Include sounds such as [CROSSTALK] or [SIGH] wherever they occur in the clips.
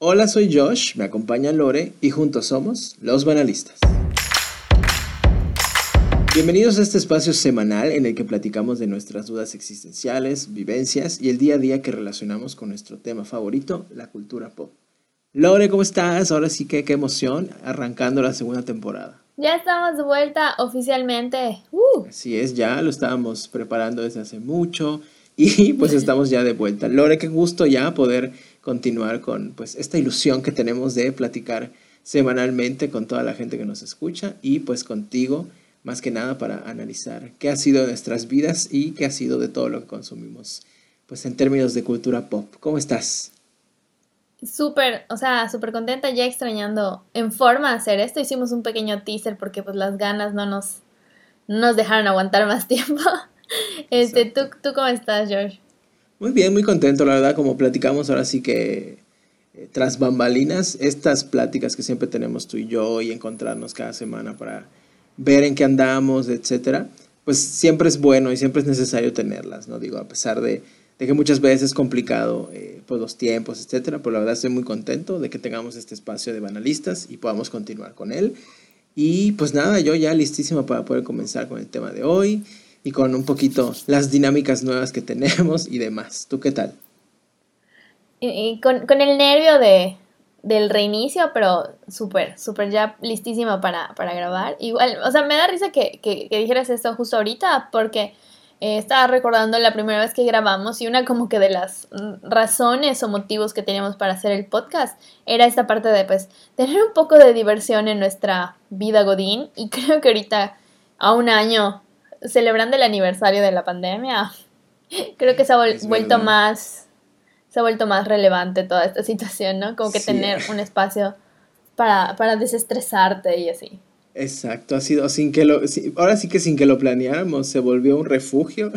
Hola, soy Josh, me acompaña Lore y juntos somos los banalistas. Bienvenidos a este espacio semanal en el que platicamos de nuestras dudas existenciales, vivencias y el día a día que relacionamos con nuestro tema favorito, la cultura pop. Lore, ¿cómo estás? Ahora sí que qué emoción, arrancando la segunda temporada. Ya estamos de vuelta oficialmente. Uh. Así es, ya lo estábamos preparando desde hace mucho y pues estamos ya de vuelta. Lore, qué gusto ya poder continuar con pues esta ilusión que tenemos de platicar semanalmente con toda la gente que nos escucha y pues contigo más que nada para analizar qué ha sido de nuestras vidas y qué ha sido de todo lo que consumimos pues en términos de cultura pop. ¿Cómo estás? Súper, o sea, súper contenta ya extrañando en forma hacer esto. Hicimos un pequeño teaser porque pues las ganas no nos, nos dejaron aguantar más [LAUGHS] tiempo. Este, ¿tú, ¿tú cómo estás, George? Muy bien, muy contento, la verdad, como platicamos ahora sí que eh, tras bambalinas, estas pláticas que siempre tenemos tú y yo y encontrarnos cada semana para ver en qué andamos, etcétera, pues siempre es bueno y siempre es necesario tenerlas, ¿no? Digo, a pesar de, que muchas veces es complicado eh, pues los tiempos, etcétera, pero la verdad estoy muy contento de que tengamos este espacio de banalistas y podamos continuar con él. Y pues nada, yo ya listísimo para poder comenzar con el tema de hoy y con un poquito las dinámicas nuevas que tenemos y demás. ¿Tú qué tal? Y, con, el nervio de, del reinicio, pero súper, súper ya listísima para, grabar. Igual, o sea, me da risa que, que, dijeras esto justo ahorita, porque eh, estaba recordando la primera vez que grabamos y una como que de las razones o motivos que teníamos para hacer el podcast era esta parte de, pues, tener un poco de diversión en nuestra vida godín. Y [LAUGHS] creo que ahorita, a un año celebrando el aniversario de la pandemia, [LAUGHS] creo que se ha vuelto más se ha vuelto más relevante toda esta [LAUGHS] situación, ¿no? Como que tener un espacio para, para desestresarte y así. Exacto, ha sido sin que lo, ahora sí que sin que lo planeáramos, se volvió un refugio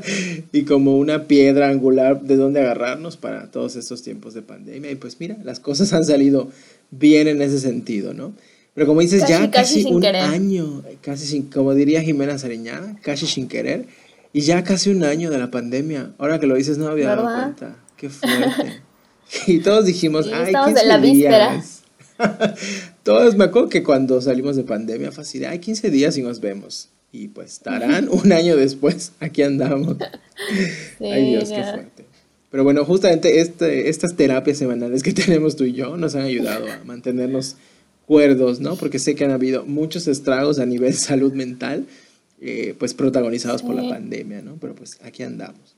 [LAUGHS] y como una piedra angular de donde agarrarnos para todos estos tiempos de pandemia. Y pues mira, las cosas han salido bien en ese sentido, ¿no? Pero como dices, ya casi, un año, casi sin, como diría Jimena Sariñana, casi sin querer, y ya casi un año de la pandemia. Ahora que lo dices, no había dado cuenta. Qué fuerte. [LAUGHS] y todos dijimos, ay, estamos en la víspera. [LAUGHS] todos me acuerdo que cuando salimos de pandemia fue así, ay, 15 días y nos vemos. Y pues estarán [LAUGHS] un año después, aquí andamos. ay Dios, qué fuerte. Pero bueno, justamente este, estas terapias semanales que tenemos tú y yo nos han ayudado a mantenernos cuerdos, ¿no? Porque sé que han habido muchos estragos a nivel [LAUGHS] salud mental, eh, pues protagonizados por la pandemia, ¿no? Pero pues aquí andamos.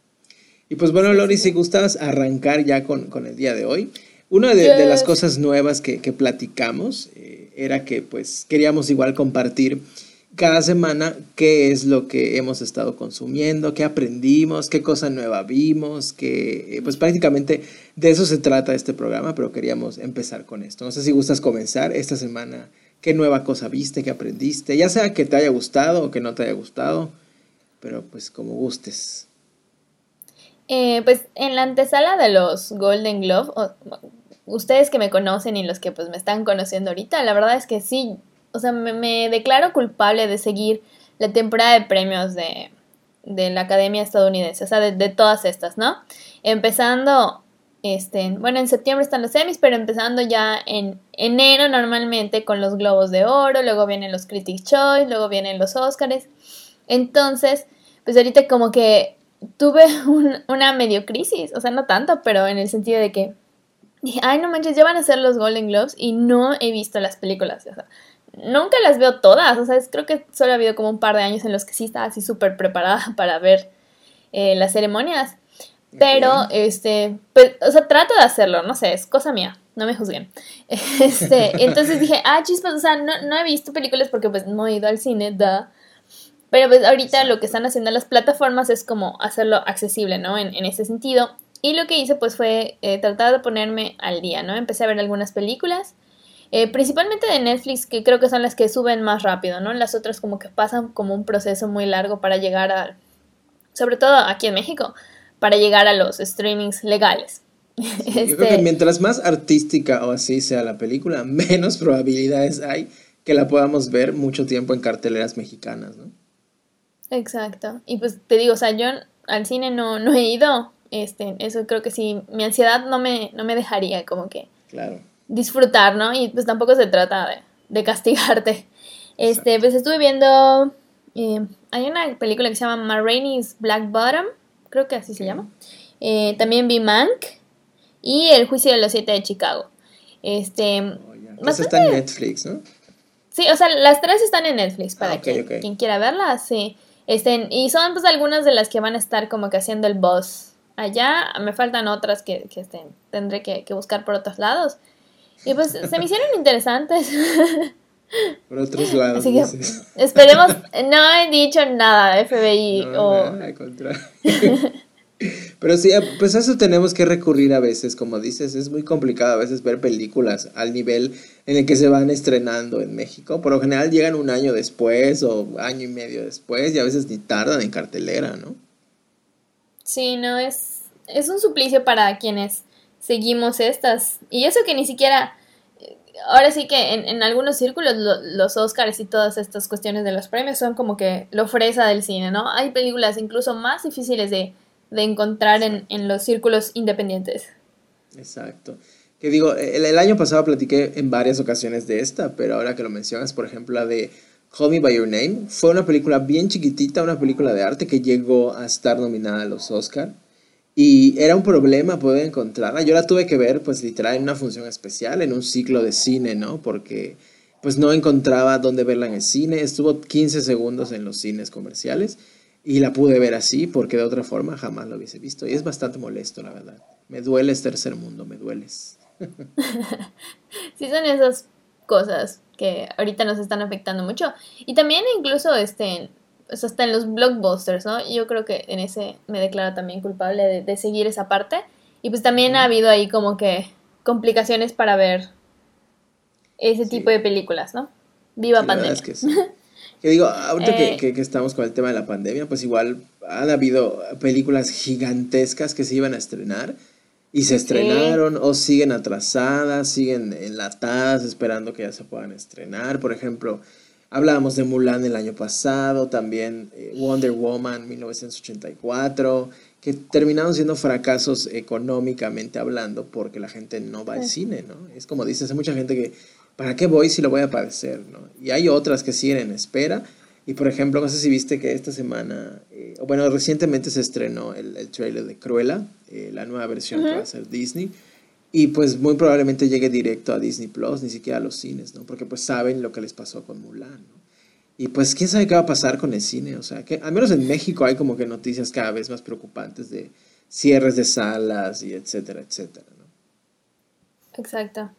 Y pues bueno, Lori, si gustas arrancar ya con, el día de hoy, una de, las cosas nuevas que, platicamos eh, era que pues queríamos igual compartir cada semana qué es lo que hemos estado consumiendo, qué aprendimos, qué cosa nueva vimos, que eh, pues prácticamente de eso se trata este programa, pero queríamos empezar con esto. No sé si gustas comenzar esta semana, qué nueva cosa viste, qué aprendiste, ya sea que te haya gustado o que no te haya gustado, pero pues como gustes. Eh, pues en la antesala de los Golden Globe, ustedes que me conocen y los que pues me están conociendo ahorita, la verdad es que sí, o sea, me, declaro culpable de seguir la temporada de premios de, la Academia Estadounidense, o sea, de, todas estas, ¿no? Empezando, este, bueno, en septiembre están los semis, pero empezando ya en enero normalmente con los Globos de Oro, luego vienen los Critics' Choice, luego vienen los Oscars. Entonces, pues ahorita como que tuve [LAUGHS] una medio crisis, o sea, no tanto, pero en el sentido de que ay, no manches, ya van a ser los Golden Globes y no he visto las películas, o sea, nunca las veo todas, o sea, creo que solo ha habido como un par de años en los que sí estaba así súper preparada [LAUGHS] para ver eh, las ceremonias. Pero, este, pues, o sea, trato de hacerlo, no sé, es cosa mía, no me juzguen. [LAUGHS] Este, entonces dije, ah, chispas, o sea, no, no, he visto películas porque pues no he ido al cine, da. Pero pues ahorita lo que están haciendo las plataformas es como hacerlo accesible, ¿no? En, en ese sentido. Y lo que hice pues fue eh, tratar de ponerme al día, ¿no? Empecé a ver algunas películas eh, principalmente de Netflix, que creo que son las que suben más rápido, ¿no? Las otras como que pasan como un proceso muy largo para llegar a, sobre todo aquí en México, para llegar a los streamings legales. [LAUGHS] Yo creo que este mientras más artística o así sea la película, [LAUGHS] menos probabilidades hay que la podamos ver mucho tiempo en carteleras mexicanas, ¿no? Exacto. Y pues te digo, o sea, yo al cine no, no he ido. Este, eso creo que sí, mi ansiedad no me, no me dejaría como que claro. Disfrutar, ¿no? Y pues tampoco se trata de, de castigarte. [LAUGHS] Este, pues estuve viendo, eh, hay una película que se llama Ma Rainey's Black Bottom, creo que así se llama. Eh, también vi Mank y El juicio de los siete de Chicago. Este, Oh. Entonces está en Netflix, ¿no? Sí, o sea, las tres están en Netflix para Ah, ok, quien, ok. quien quiera verlas, sí. Este, y son pues algunas de las que van a estar como que haciendo el boss allá. Me faltan otras que, que este, tendré que, que buscar por otros lados. Y pues se me hicieron interesantes. [LAUGHS] Por otros lados. Así que esperemos, no he dicho nada, FBI No, o... nada, al contrario. [LAUGHS] Pero sí, pues eso tenemos que recurrir a veces, como dices, es muy complicado a veces ver películas al nivel en el que se van estrenando en México. Por lo general llegan un año después o año y medio después y a veces ni tardan en cartelera, ¿no? Sí, no, es, es un suplicio para quienes seguimos estas. Y eso que ni siquiera, ahora sí que en, en algunos círculos lo- los Oscars y todas estas cuestiones de los premios son como que lo fresa del cine, ¿no? Hay películas incluso más difíciles de, de encontrar en, en los círculos independientes. Exacto. Que digo, el, año pasado platiqué en varias ocasiones de esta, pero ahora que lo mencionas, por ejemplo, la de Call Me By Your Name, fue una película bien chiquitita, una película de arte que llegó a estar nominada a los Oscar. Y era un problema poder encontrarla. Yo la tuve que ver, pues literal, en una función especial, en un ciclo de cine, ¿no? Porque pues no encontraba dónde verla en el cine. Estuvo 15 segundos en los cines comerciales y la pude ver así porque de otra forma jamás lo hubiese visto. Y es bastante molesto, la verdad. Me dueles tercer mundo, me dueles. [LAUGHS] Sí, son esas cosas que ahorita nos están afectando mucho. Y también incluso este, o sea, hasta en los blockbusters, ¿no? Yo creo que en ese me declaro también culpable de, de seguir esa parte. Y pues también ha habido ahí como que complicaciones para ver ese Sí. tipo de películas, ¿no? Viva Sí, la pandemia. es que. Que digo, ahorita que, Eh. que- que estamos con el tema de la pandemia, pues igual han habido películas gigantescas que se iban a estrenar y se estrenaron o siguen atrasadas, siguen enlatadas esperando que ya se puedan estrenar. Por ejemplo, hablábamos de Mulan el año pasado, también eh, Wonder Woman 1984, que terminaron siendo fracasos económicamente hablando porque la gente no va al Sí. cine, ¿no? Es como dices, hay mucha gente que, ¿para qué voy si lo voy a padecer, ¿no? Y hay otras que siguen en espera. Y por ejemplo, no sé si viste que esta semana, eh, bueno, recientemente se estrenó el, el trailer de Cruella, eh, la nueva versión que va a hacer Disney. Y pues muy probablemente llegue directo a Disney Plus, ni siquiera a los cines, ¿no? Porque pues saben lo que les pasó con Mulan, ¿no? Y pues quién sabe qué va a pasar con el cine, o sea, que al menos en México hay como que noticias cada vez más preocupantes de cierres de salas y etcétera, etcétera, ¿no? Exacto.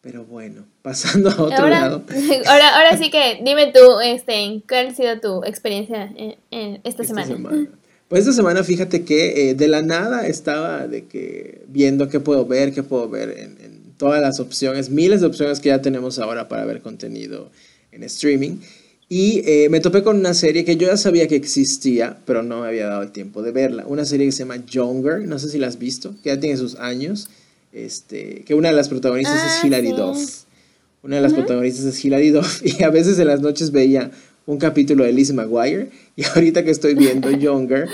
Pero bueno, [LAUGHS] pasando a otro Ahora, lado. [LAUGHS] ahora, ahora sí que dime tú, este, ¿cuál ha sido tu experiencia en, en esta, esta semana? semana. Pues esta semana fíjate que eh, de la nada estaba de que viendo qué puedo ver, qué puedo ver en, en todas las opciones, miles de opciones que ya tenemos ahora para ver contenido en streaming. Y eh, me topé con una serie que yo ya sabía que existía, pero no me había dado el tiempo de verla. Una serie que se llama Younger, no sé si la has visto, que ya tiene sus años. Este, que una de las protagonistas Ah, es Hilary sí. Duff. Una de las protagonistas es Hilary Duff [LAUGHS] y a veces en las noches veía un capítulo de Lizzie McGuire y [LAUGHS] ahorita que estoy viendo Younger,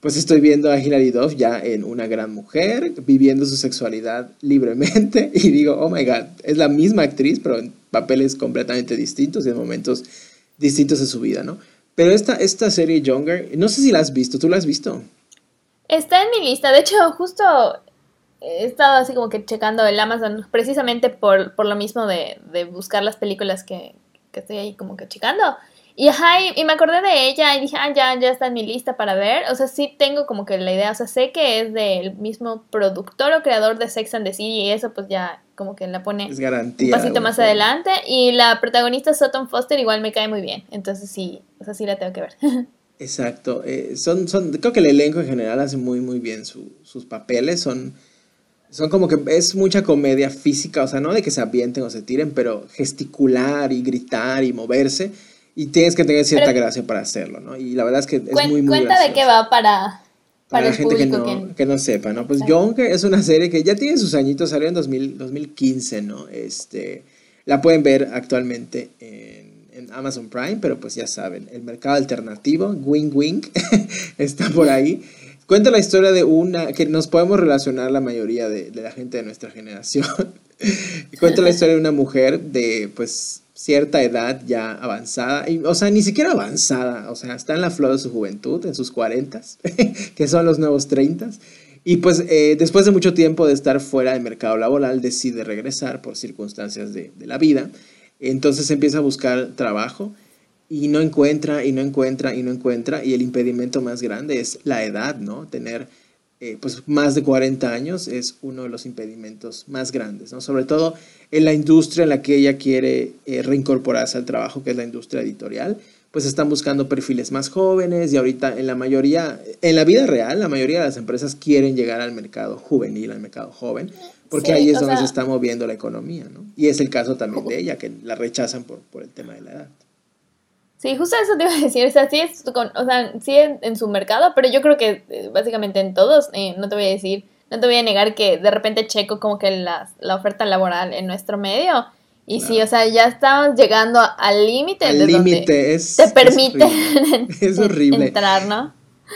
pues estoy viendo a Hilary Duff ya en una gran mujer, viviendo su sexualidad libremente [LAUGHS] y digo, oh my god, es la misma actriz pero en papeles completamente distintos y en momentos distintos de su vida, ¿no? Pero esta, esta serie Younger, no sé si la has visto, ¿tú la has visto? Está en mi lista. De hecho, justo he estado así como que checando el Amazon precisamente por, por lo mismo de, de buscar las películas que, que estoy ahí como que checando. Y, ajá, y, y me acordé de ella y dije, ah, ya, ya está en mi lista para ver. O sea, sí tengo como que la idea, o sea, sé que es del mismo productor o creador de Sex and the City y eso pues ya como que la pone Es un garantía. pasito más forma. adelante. Y la protagonista Sutton Foster igual me cae muy bien. Entonces sí, o sea, sí la tengo que ver. [LAUGHS] Exacto. eh, son, son, creo que el elenco en general hace muy, muy bien su- sus papeles. Son, son como que es mucha comedia física, o sea, no de que se avienten o se tiren, pero gesticular y gritar y moverse. Y tienes que tener cierta Pero- gracia para hacerlo, ¿no? Y la verdad es que es muy, muy cuenta de qué va para, para, Para la gente que no, que- que no sepa, ¿no? Pues. Younger es una serie que ya tiene sus añitos, salió en 2000 2015, ¿no? Este, la pueden ver actualmente en, en Amazon Prime, pero pues ya saben, el mercado alternativo, Wing Wing, [LAUGHS] está por ahí. cuenta la historia de una, que nos podemos relacionar la mayoría de, de la gente de nuestra generación. [LAUGHS] cuenta la historia de una mujer de, pues, cierta edad ya avanzada, y, o sea, ni siquiera avanzada, o sea, está en la flor de su juventud, en sus cuarentas, [LAUGHS] que son los nuevos treintas, y pues eh, después de mucho tiempo de estar fuera del mercado laboral, decide regresar por circunstancias de, de la vida, entonces empieza a buscar trabajo y no encuentra y no encuentra y no encuentra, y el impedimento más grande es la edad, ¿no? Tener eh, pues más de 40 años es uno de los impedimentos más grandes, ¿no? Sobre todo en la industria en la que ella quiere eh, reincorporarse al trabajo, que es la industria editorial, pues están buscando perfiles más jóvenes y ahorita en la mayoría, en la vida real, la mayoría de las empresas quieren llegar al mercado juvenil, al mercado joven, porque ahí es donde se está moviendo la economía, ¿no? Y es el caso también de ella, que la rechazan por, por el tema de la edad. Sí, justo eso te iba a decir, o sea, sí, es o sea, sí en, su mercado, pero yo creo que eh, básicamente en todos, eh, no te voy a decir, no te voy a negar que de repente checo como que la, la oferta laboral en nuestro medio. Y sí, o sea, ya estamos llegando al límite de límite es te permite es [LAUGHS] horrible. entrar, ¿no?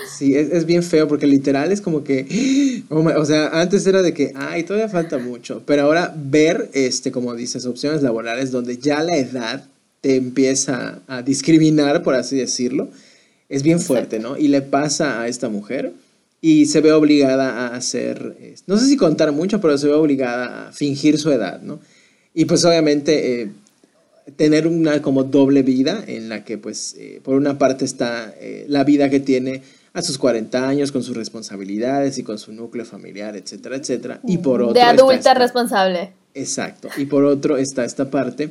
Sí, es, es, bien feo porque literal es como que, [GASPS] oh o sea, antes era de que, ay, todavía falta mucho, pero ahora ver, este, como dices, opciones laborales donde ya la edad te empieza a discriminar, por así decirlo, es bien fuerte, ¿no? Y le pasa a esta mujer y se ve obligada a hacer, no sé si contar mucho, pero se ve obligada a fingir su edad, ¿no? Y pues obviamente eh, tener una como doble vida en la que pues eh, por una parte está eh, la vida que tiene a sus 40 años con sus responsabilidades y con su núcleo familiar, etcétera, etcétera. Y por otro... De adulta responsable. Exacto. Y por otro está esta parte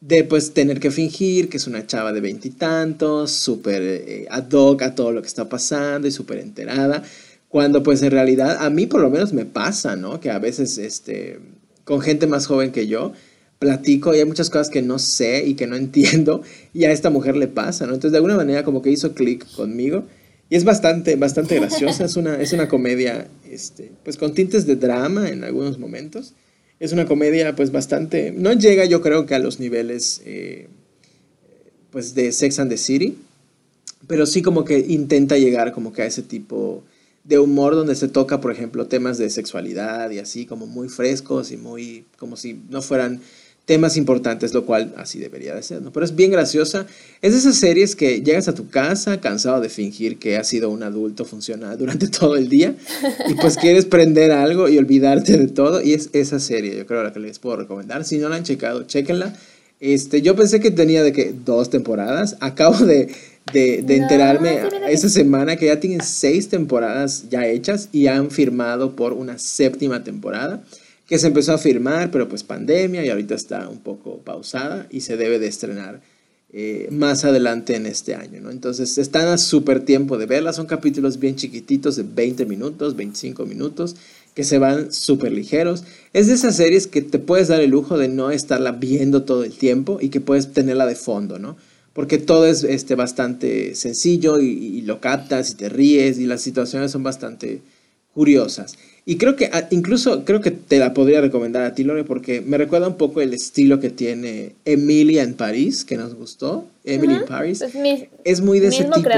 de pues tener que fingir que es una chava de veintitantos, súper eh, ad hoc a todo lo que está pasando y súper enterada, cuando pues en realidad a mí por lo menos me pasa, ¿no? Que a veces este, con gente más joven que yo platico y hay muchas cosas que no sé y que no entiendo y a esta mujer le pasa, ¿no? Entonces de alguna manera como que hizo clic conmigo y es bastante, bastante graciosa, es una, es una comedia este, pues con tintes de drama en algunos momentos es una comedia pues bastante... No llega yo creo que a los niveles eh, pues de Sex and the City, pero sí como que intenta llegar como que a ese tipo de humor donde se toca, por ejemplo, temas de sexualidad y así como muy frescos y muy como si no fueran temas importantes, lo cual así debería de ser, ¿no? Pero es bien graciosa. Es de esas series que llegas a tu casa cansado de fingir que has sido un adulto funcional durante [LAUGHS] todo el día y pues quieres prender algo y olvidarte de todo y es esa serie, yo creo la que les puedo recomendar. Si no la han checado, chequenla. Este, yo pensé que tenía de que dos temporadas. Acabo de, de, de enterarme esa semana que ya tienen seis temporadas ya hechas y han firmado por una séptima temporada que se empezó a firmar, pero pues pandemia y ahorita está un poco pausada y se debe de estrenar eh, más adelante en este año, ¿no? Entonces están a súper tiempo de verla, son capítulos bien chiquititos de 20 minutos, 25 minutos, que se van súper ligeros. Es de esas series que te puedes dar el lujo de no estarla viendo todo el tiempo y que puedes tenerla de fondo, ¿no? Porque todo es este, bastante sencillo y, y lo captas y te ríes y las situaciones son bastante curiosas. Y creo que ah, incluso creo que te la podría recomendar a ti, Lore, porque me recuerda un poco el estilo que tiene Emilia en París, que nos gustó. Emily en Paris. Es, muy de ese tipo.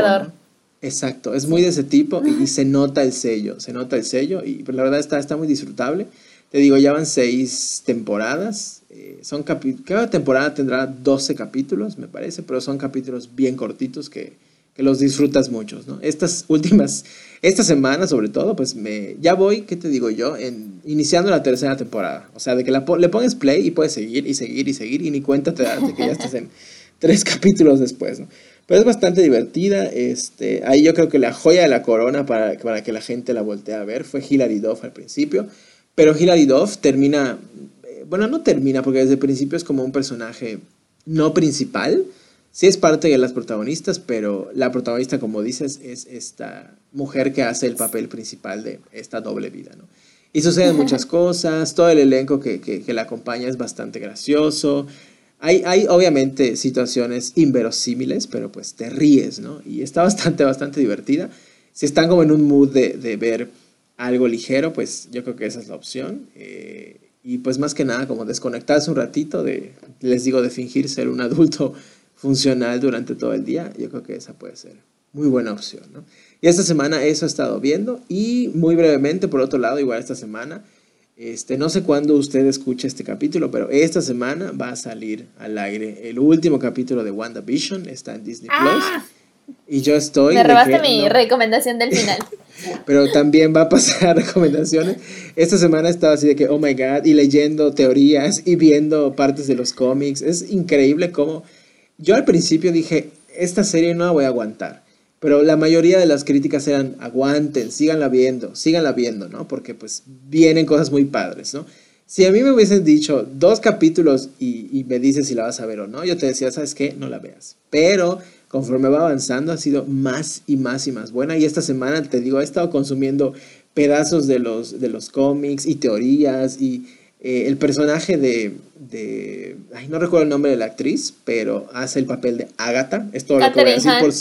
Exacto, es muy de ese tipo y, [LAUGHS] se nota el sello, se nota el sello y pues, la verdad está, está muy disfrutable. Te digo, ya van seis temporadas. Eh, son cada temporada tendrá 12 capítulos, me parece, pero son capítulos bien cortitos que, que los disfrutas muchos, ¿no? Estas últimas, esta semana sobre todo, pues me, ya voy, ¿qué te digo yo? En, iniciando la tercera temporada. O sea, de que la, le pones play y puedes seguir y seguir y seguir y ni cuenta te das de que ya estás en [LAUGHS] tres capítulos después, ¿no? Pero es bastante divertida. Este, ahí yo creo que la joya de la corona para, para que la gente la voltee a ver fue Hilary Duff al principio. Pero Hilary Duff termina, eh, bueno, no termina porque desde el principio es como un personaje no principal, sí es parte de las protagonistas, pero la protagonista, como dices, es esta mujer que hace el papel principal de esta doble vida, ¿no? Y suceden muchas cosas, todo el elenco que, que, la acompaña es bastante gracioso. Hay, hay obviamente situaciones inverosímiles, pero pues te ríes, ¿no? Y está [LAUGHS] bastante, bastante divertida. Si están como en un mood de, de ver algo ligero, pues yo creo que esa es la opción. Eh, y pues más que nada, como desconectarse un ratito de, les digo, de fingir ser un adulto funcional durante todo el día, yo creo que esa puede ser muy buena opción, ¿no? Y esta semana eso he estado viendo y muy brevemente, por otro lado, igual esta semana, este, no sé cuándo usted escucha este capítulo, pero esta semana va a salir al aire el último capítulo de WandaVision, está en Disney Plus. Ah. Y yo estoy. Me robaste mi recomendación del final. [LAUGHS] Pero también va a pasar [LAUGHS] recomendaciones. Esta semana estaba así de que, oh my god, y leyendo teorías y viendo partes de los cómics. Es increíble cómo. Yo al principio dije, esta serie no la voy a aguantar. Pero la mayoría de las críticas eran, aguanten, síganla viendo, síganla viendo, ¿no? Porque pues vienen cosas muy padres, ¿no? Si a mí me hubiesen dicho dos capítulos y, y me dices si la vas a ver o no, yo te decía, ¿sabes qué? No la veas. Pero conforme va avanzando ha sido más y más y más buena. Y esta semana, te digo, he estado consumiendo pedazos de los, de los cómics y teorías y eh, el personaje de, de, ay, no recuerdo el nombre de la actriz, pero hace el papel de Agatha. Es todo lo que voy a decir por,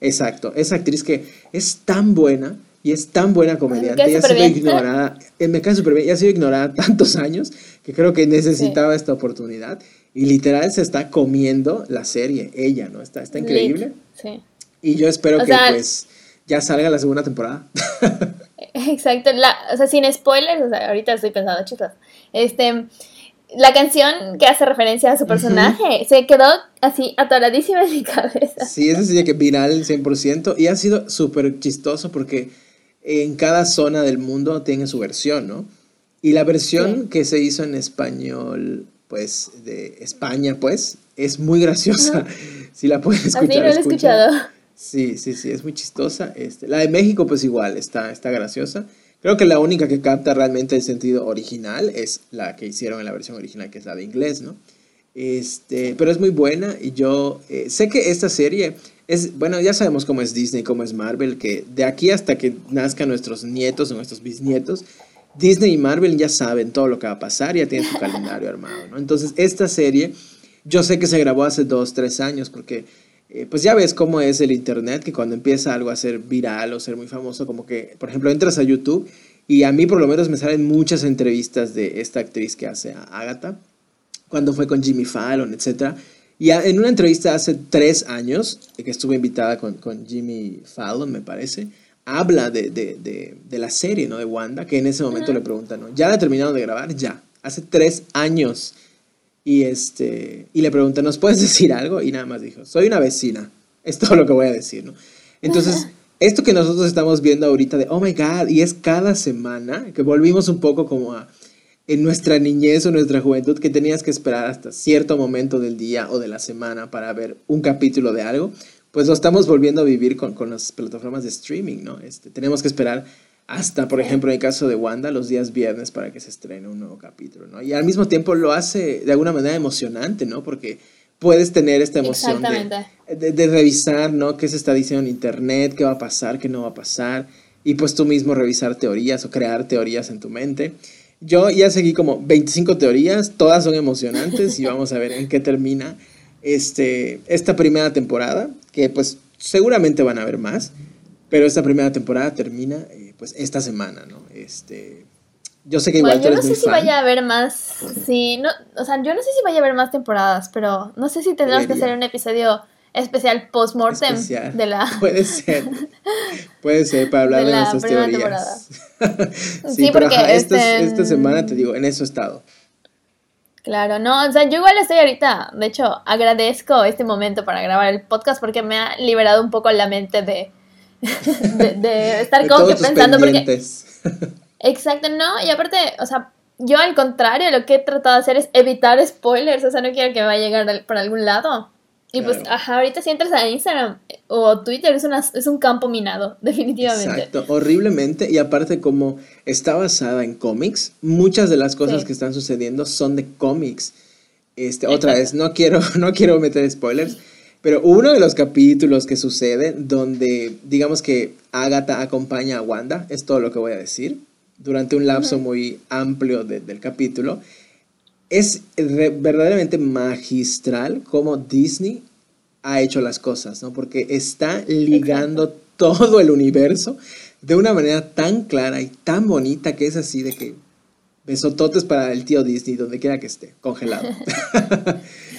exacto, esa actriz que es tan buena y es tan buena comediante y ha sido ignorada, eh, me cae súper bien, y ha sido ignorada tantos años que creo que necesitaba esta oportunidad. Y literal se está comiendo la serie, ella, ¿no? Está, está increíble. Sí. Y yo espero que pues ya salga la segunda temporada. [LAUGHS] [LAUGHS] Exacto, la, o sea, sin spoilers, o sea, ahorita estoy pensando, chicos. Este, la canción que hace referencia a su personaje se quedó así atoradísima en mi cabeza. Sí, es así que viral 100% y ha sido súper chistoso porque en cada zona del mundo tiene su versión, ¿no? Y la versión que se hizo en español pues, de España, pues, es muy graciosa. Si la puedes escuchar. Así no la he escuchado. Sí, sí, sí, es muy chistosa. Este, la de México, pues igual, está, está graciosa. Creo que la única que capta realmente el sentido original es la que hicieron en la versión original, que es la de inglés, ¿no? Este, pero es muy buena y yo eh, sé que esta serie es, bueno, ya sabemos cómo es Disney, cómo es Marvel, que de aquí hasta que nazcan nuestros nietos o nuestros bisnietos, Disney y Marvel ya saben todo lo que va a pasar, ya tienen su calendario armado, ¿no? Entonces, esta serie, yo sé que se grabó hace dos, tres años, porque eh, pues ya ves cómo es el Internet, que cuando empieza algo a ser viral o ser muy famoso, como que, por ejemplo, entras a YouTube y a mí por lo menos me salen muchas entrevistas de esta actriz que hace a Agatha, cuando fue con Jimmy Fallon, etc. Y en una entrevista hace tres años, que estuve invitada con, con Jimmy Fallon, me parece, habla de, de, de, de, la serie, ¿no? De Wanda, que en ese momento le preguntan, ¿no? ¿Ya la terminaron de grabar? Ya. Hace tres años. Y, este, y le preguntan, ¿nos puedes [LAUGHS] decir algo? Y nada más dijo, soy una vecina. [LAUGHS] Es todo lo que voy a decir, ¿no? Entonces, esto que nosotros estamos viendo ahorita de, oh my God, y es cada semana, que volvimos un poco como a, en nuestra niñez o nuestra juventud, que tenías que esperar hasta cierto momento del día o de la semana para ver un capítulo de algo pues lo estamos volviendo a vivir con, con las plataformas de streaming, ¿no? Este, tenemos que esperar hasta, por ejemplo, en el caso de Wanda, los días viernes para que se estrene un nuevo capítulo, ¿no? Y al mismo tiempo lo hace de alguna manera emocionante, ¿no? Porque puedes tener esta emoción de, de, revisar, ¿no? ¿Qué se está diciendo en Internet? ¿Qué va a pasar? ¿Qué no va a pasar? Y pues tú mismo revisar teorías o crear teorías en tu mente. Yo ya seguí como 25 teorías, todas son emocionantes y vamos a ver en qué termina este, esta primera temporada, que pues seguramente van a haber más, pero esta primera temporada termina eh, pues esta semana, ¿no? Este, yo sé que igual bueno, yo no sé si vaya a haber más, sí, no, o sea, yo no sé si vaya a haber más temporadas, pero no sé si tendremos que hacer un episodio especial post-mortem de la... [LAUGHS] Puede ser, puede ser, para hablar de, de nuestras teorías. [LAUGHS] sí, pero porque esta, este, esta semana te digo, en eso he estado. Claro, no, o sea, yo igual estoy ahorita, de hecho, agradezco este momento para grabar el podcast porque me ha liberado un poco la mente de, [LAUGHS] de, estar como que pensando porque... [LAUGHS] Exacto, no, y aparte, o sea, yo al contrario, lo que he tratado de hacer es evitar spoilers, o sea, no quiero que me vaya a llegar por algún lado. Y pues, ajá, ahorita si entras a Instagram o Twitter es, una, es un campo minado, [LAUGHS] definitivamente. Exacto, horriblemente. Y aparte, como está basada en cómics, muchas de las cosas que están sucediendo son de cómics. Este, otra vez, no quiero, no quiero meter spoilers, pero uno de los capítulos que sucede donde, digamos que Agatha acompaña a Wanda, es todo lo que voy a decir, durante un lapso muy amplio del capítulo es verdaderamente magistral cómo Disney ha hecho las cosas, ¿no? Porque está ligando todo el universo de una manera tan clara y tan bonita que es así de que Besototes para el tío Disney, donde quiera que esté, congelado. [LAUGHS]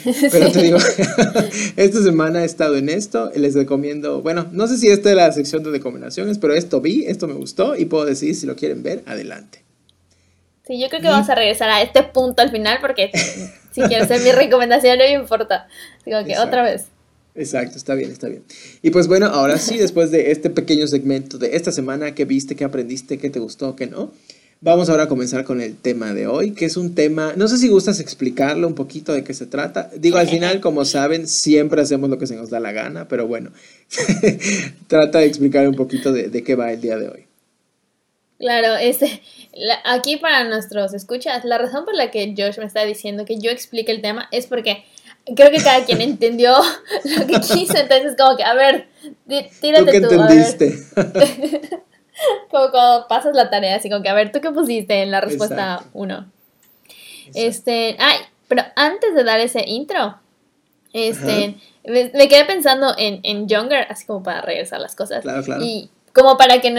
[LAUGHS] Pero te digo, [LAUGHS] esta semana he estado en esto, les recomiendo, bueno, no sé si esta es la sección de recomendaciones, pero esto vi, esto me gustó y puedo decir, si lo quieren ver, adelante. Sí, yo creo que vamos a regresar a este punto al final porque [LAUGHS] si quieres hacer mi recomendación no me importa. Digo que otra vez. Exacto, está bien, está bien. Y pues bueno, ahora sí, después de este pequeño segmento de esta semana, ¿qué viste, qué aprendiste, qué te gustó, qué no? Vamos ahora a comenzar con el tema de hoy, que es un tema, no sé si gustas explicarlo un poquito de qué se trata. Digo, al final, como saben, siempre hacemos lo que se nos da la gana, pero bueno, [LAUGHS] trata de explicar un poquito de, de, qué va el día de hoy. Claro, este, aquí para nuestros escuchas, la razón por la que Josh me está diciendo que yo explique el tema es porque creo que cada quien entendió [LAUGHS] lo que quiso, entonces como que, a ver, tírate tú. ¿Qué entendiste? [LAUGHS] [LAUGHS] como cuando pasas la tarea, así como que, a ver, ¿tú qué pusiste en la respuesta 1? Este, ay, pero antes de dar ese intro, este, me, quedé pensando en, en Younger, así como para regresar las cosas. Claro, claro. Y como para que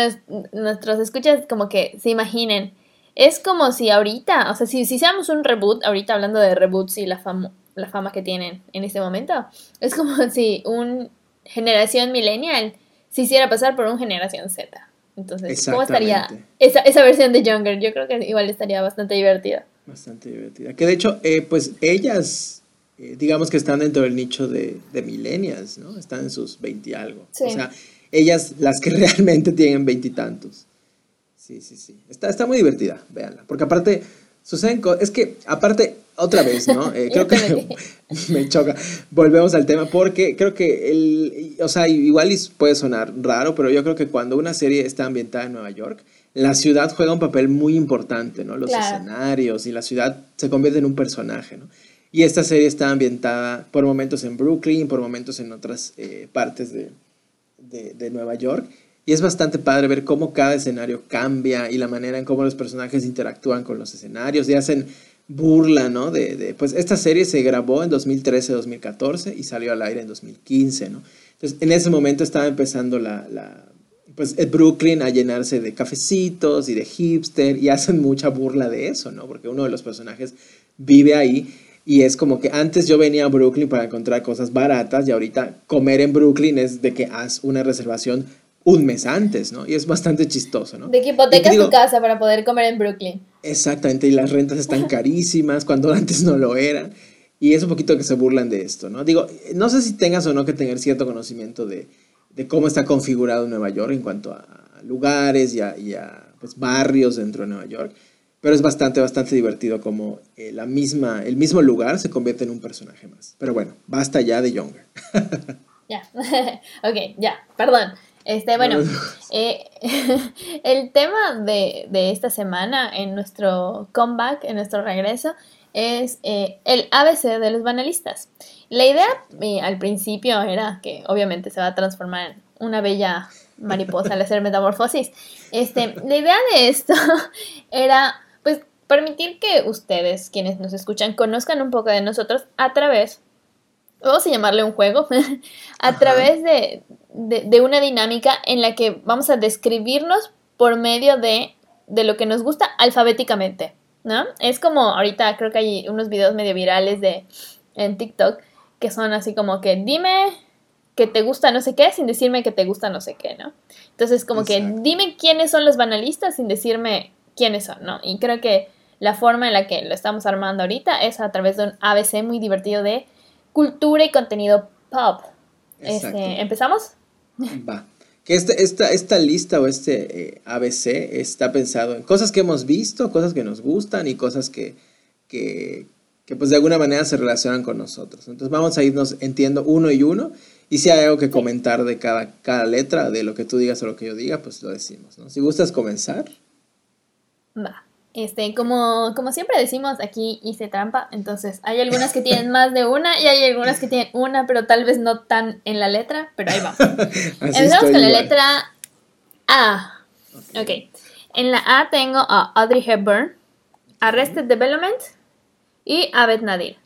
nuestros escuchas como que se imaginen. Es como si ahorita, o sea, si, si hiciéramos un reboot, ahorita hablando de reboots y la fama, la fama que tienen en este momento. Es como [LAUGHS] si un generación millennial se hiciera pasar por un generación Z. Entonces, ¿cómo estaría esa, esa, versión de Younger? Yo creo que igual estaría bastante divertida. Bastante divertida. Que de hecho, eh, pues ellas, eh, digamos que están dentro del nicho de, de millennials, ¿no? Están en sus 20 y algo. O sea, ellas las que [LAUGHS] realmente tienen veintitantos. Sí, sí, sí. Está, está muy divertida, véanla. Porque aparte, suceden cosas. Es que, aparte, otra vez, ¿no? Eh, [LAUGHS] creo que [LAUGHS] me choca. Volvemos al tema porque creo que el, o sea, igual puede sonar raro, pero yo creo que cuando una serie está ambientada en Nueva York, la ciudad juega un papel muy importante, ¿no? Los escenarios y la ciudad se convierte en un personaje, ¿no? Y esta serie está ambientada por momentos en Brooklyn, por momentos en otras eh, partes de, de, de Nueva York. Y es bastante padre ver cómo cada escenario cambia y la manera en cómo los personajes interactúan con los escenarios y hacen burla, ¿no? De, de, pues esta serie se grabó en 2013-2014 y salió al aire en 2015, ¿no? Entonces, en ese momento estaba empezando la, la pues Brooklyn a llenarse de cafecitos y de hipster y hacen mucha burla de eso, ¿no? Porque uno de los personajes vive ahí y es como que antes yo venía a Brooklyn para encontrar cosas baratas y ahorita comer en Brooklyn es de que haz una reservación un mes antes, ¿no? Y es bastante chistoso, ¿no? De que hipotecas tu casa para poder comer en Brooklyn. Exactamente, y las rentas están [LAUGHS] carísimas cuando antes no lo eran. Y es un poquito que se burlan de esto, ¿no? Digo, no sé si tengas o no que tener cierto conocimiento de, de cómo está configurado Nueva York en cuanto a lugares y a, y a pues, barrios dentro de Nueva York, pero es bastante, bastante divertido como eh, la misma, el mismo lugar se convierte en un personaje más. Pero bueno, basta ya de Younger. [LAUGHS] Ya, [LAUGHS] ok, ya, perdón. Este, bueno, eh, [LAUGHS] el tema de, esta semana en nuestro comeback, en nuestro regreso, es eh, el ABC de los banalistas. La idea eh, al principio era que obviamente se va a transformar en una bella mariposa al hacer metamorfosis. Este, la idea de esto [LAUGHS] era pues permitir que ustedes, quienes nos escuchan, conozcan un poco de nosotros a través vamos a llamarle un juego, [LAUGHS] a través de, de, una dinámica en la que vamos a describirnos por medio de, de lo que nos gusta alfabéticamente, ¿no? Es como ahorita creo que hay unos videos medio virales de en TikTok que son así como que dime que te gusta no sé qué sin decirme que te gusta no sé qué, ¿no? Entonces como que dime quiénes son los banalistas sin decirme quiénes son, ¿no? Y creo que la forma en la que lo estamos armando ahorita es a través de un ABC muy divertido de cultura y contenido pop. Este, ¿Empezamos? Va. Que este, esta, esta lista o este eh, ABC está pensado en cosas que hemos visto, cosas que nos gustan y cosas que, que, que, pues de alguna manera se relacionan con nosotros. Entonces vamos a irnos, entiendo, uno y uno. Y si hay algo que comentar de cada, cada letra, de lo que tú digas o lo que yo diga, pues lo decimos. ¿no? Si gustas comenzar. Va. Este, como, como siempre decimos, aquí hice trampa, entonces hay algunas que tienen más de una y hay algunas que tienen una, pero tal vez no tan en la letra, pero ahí vamos. [LAUGHS] Empezamos con la letra A. ok. En la A tengo a Audrey Hepburn, Arrested Development y Abed Nadir.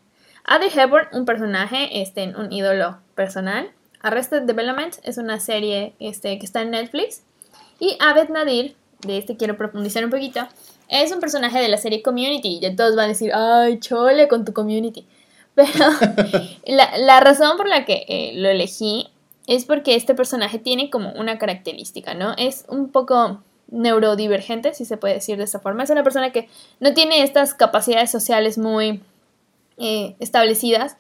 Audrey Hepburn, un personaje, este, un ídolo personal. Arrested Development es una serie este, que está en Netflix. Y Abed Nadir, de este quiero profundizar un poquito, Es un personaje de la serie Community y todos van a decir, ay, chole con tu Community. [LAUGHS] Pero [LAUGHS] la, razón por la que eh, lo elegí es porque este personaje tiene como una característica, ¿no? Es un poco neurodivergente, si se puede decir de esta forma. Es una persona que no tiene estas capacidades sociales muy eh, establecidas,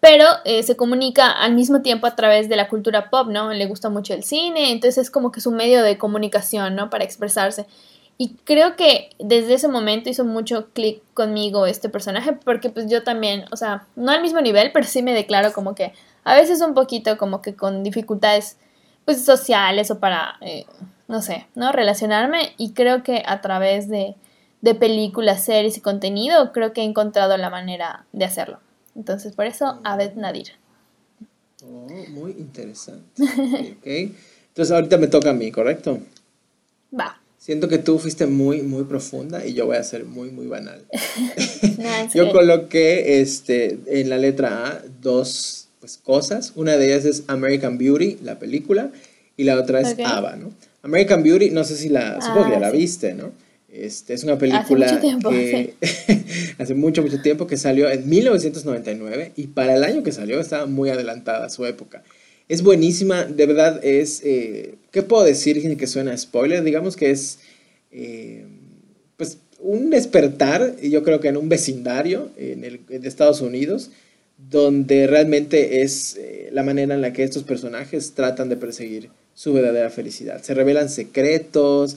pero eh, se comunica al mismo tiempo a través de la cultura pop, ¿no? Le gusta mucho el cine, entonces es como que es un medio de comunicación, ¿no? Para expresarse. Y creo que desde ese momento hizo mucho clic conmigo este personaje, porque pues yo también, o sea, no al mismo nivel, pero sí me declaro como que a veces un poquito como que con dificultades pues sociales o para, eh, no sé, ¿no? Relacionarme y creo que a través de, de películas, series y contenido, creo que he encontrado la manera de hacerlo. Entonces, por eso, Abed Nadir. Oh, muy interesante. okay. Entonces, ahorita me toca a mí, ¿correcto? Va. Siento que tú fuiste muy, muy profunda y yo voy a ser muy, muy banal. [LAUGHS] yo coloqué este, en la letra A dos pues, cosas. Una de ellas es American Beauty, la película, y la otra es Ava, ¿no? American Beauty, no sé si la, supongo que ya la ah, viste, ¿no? Este, es una película hace mucho tiempo, que [LAUGHS] hace mucho, mucho tiempo que salió en 1999 y para el año que salió estaba muy adelantada a su época. Es buenísima, de verdad es, eh, ¿qué puedo decir que suena spoiler? Digamos que es, eh, pues, un despertar, yo creo que en un vecindario en el, de Estados Unidos, donde realmente es eh, la manera en la que estos personajes tratan de perseguir su verdadera felicidad. Se revelan secretos,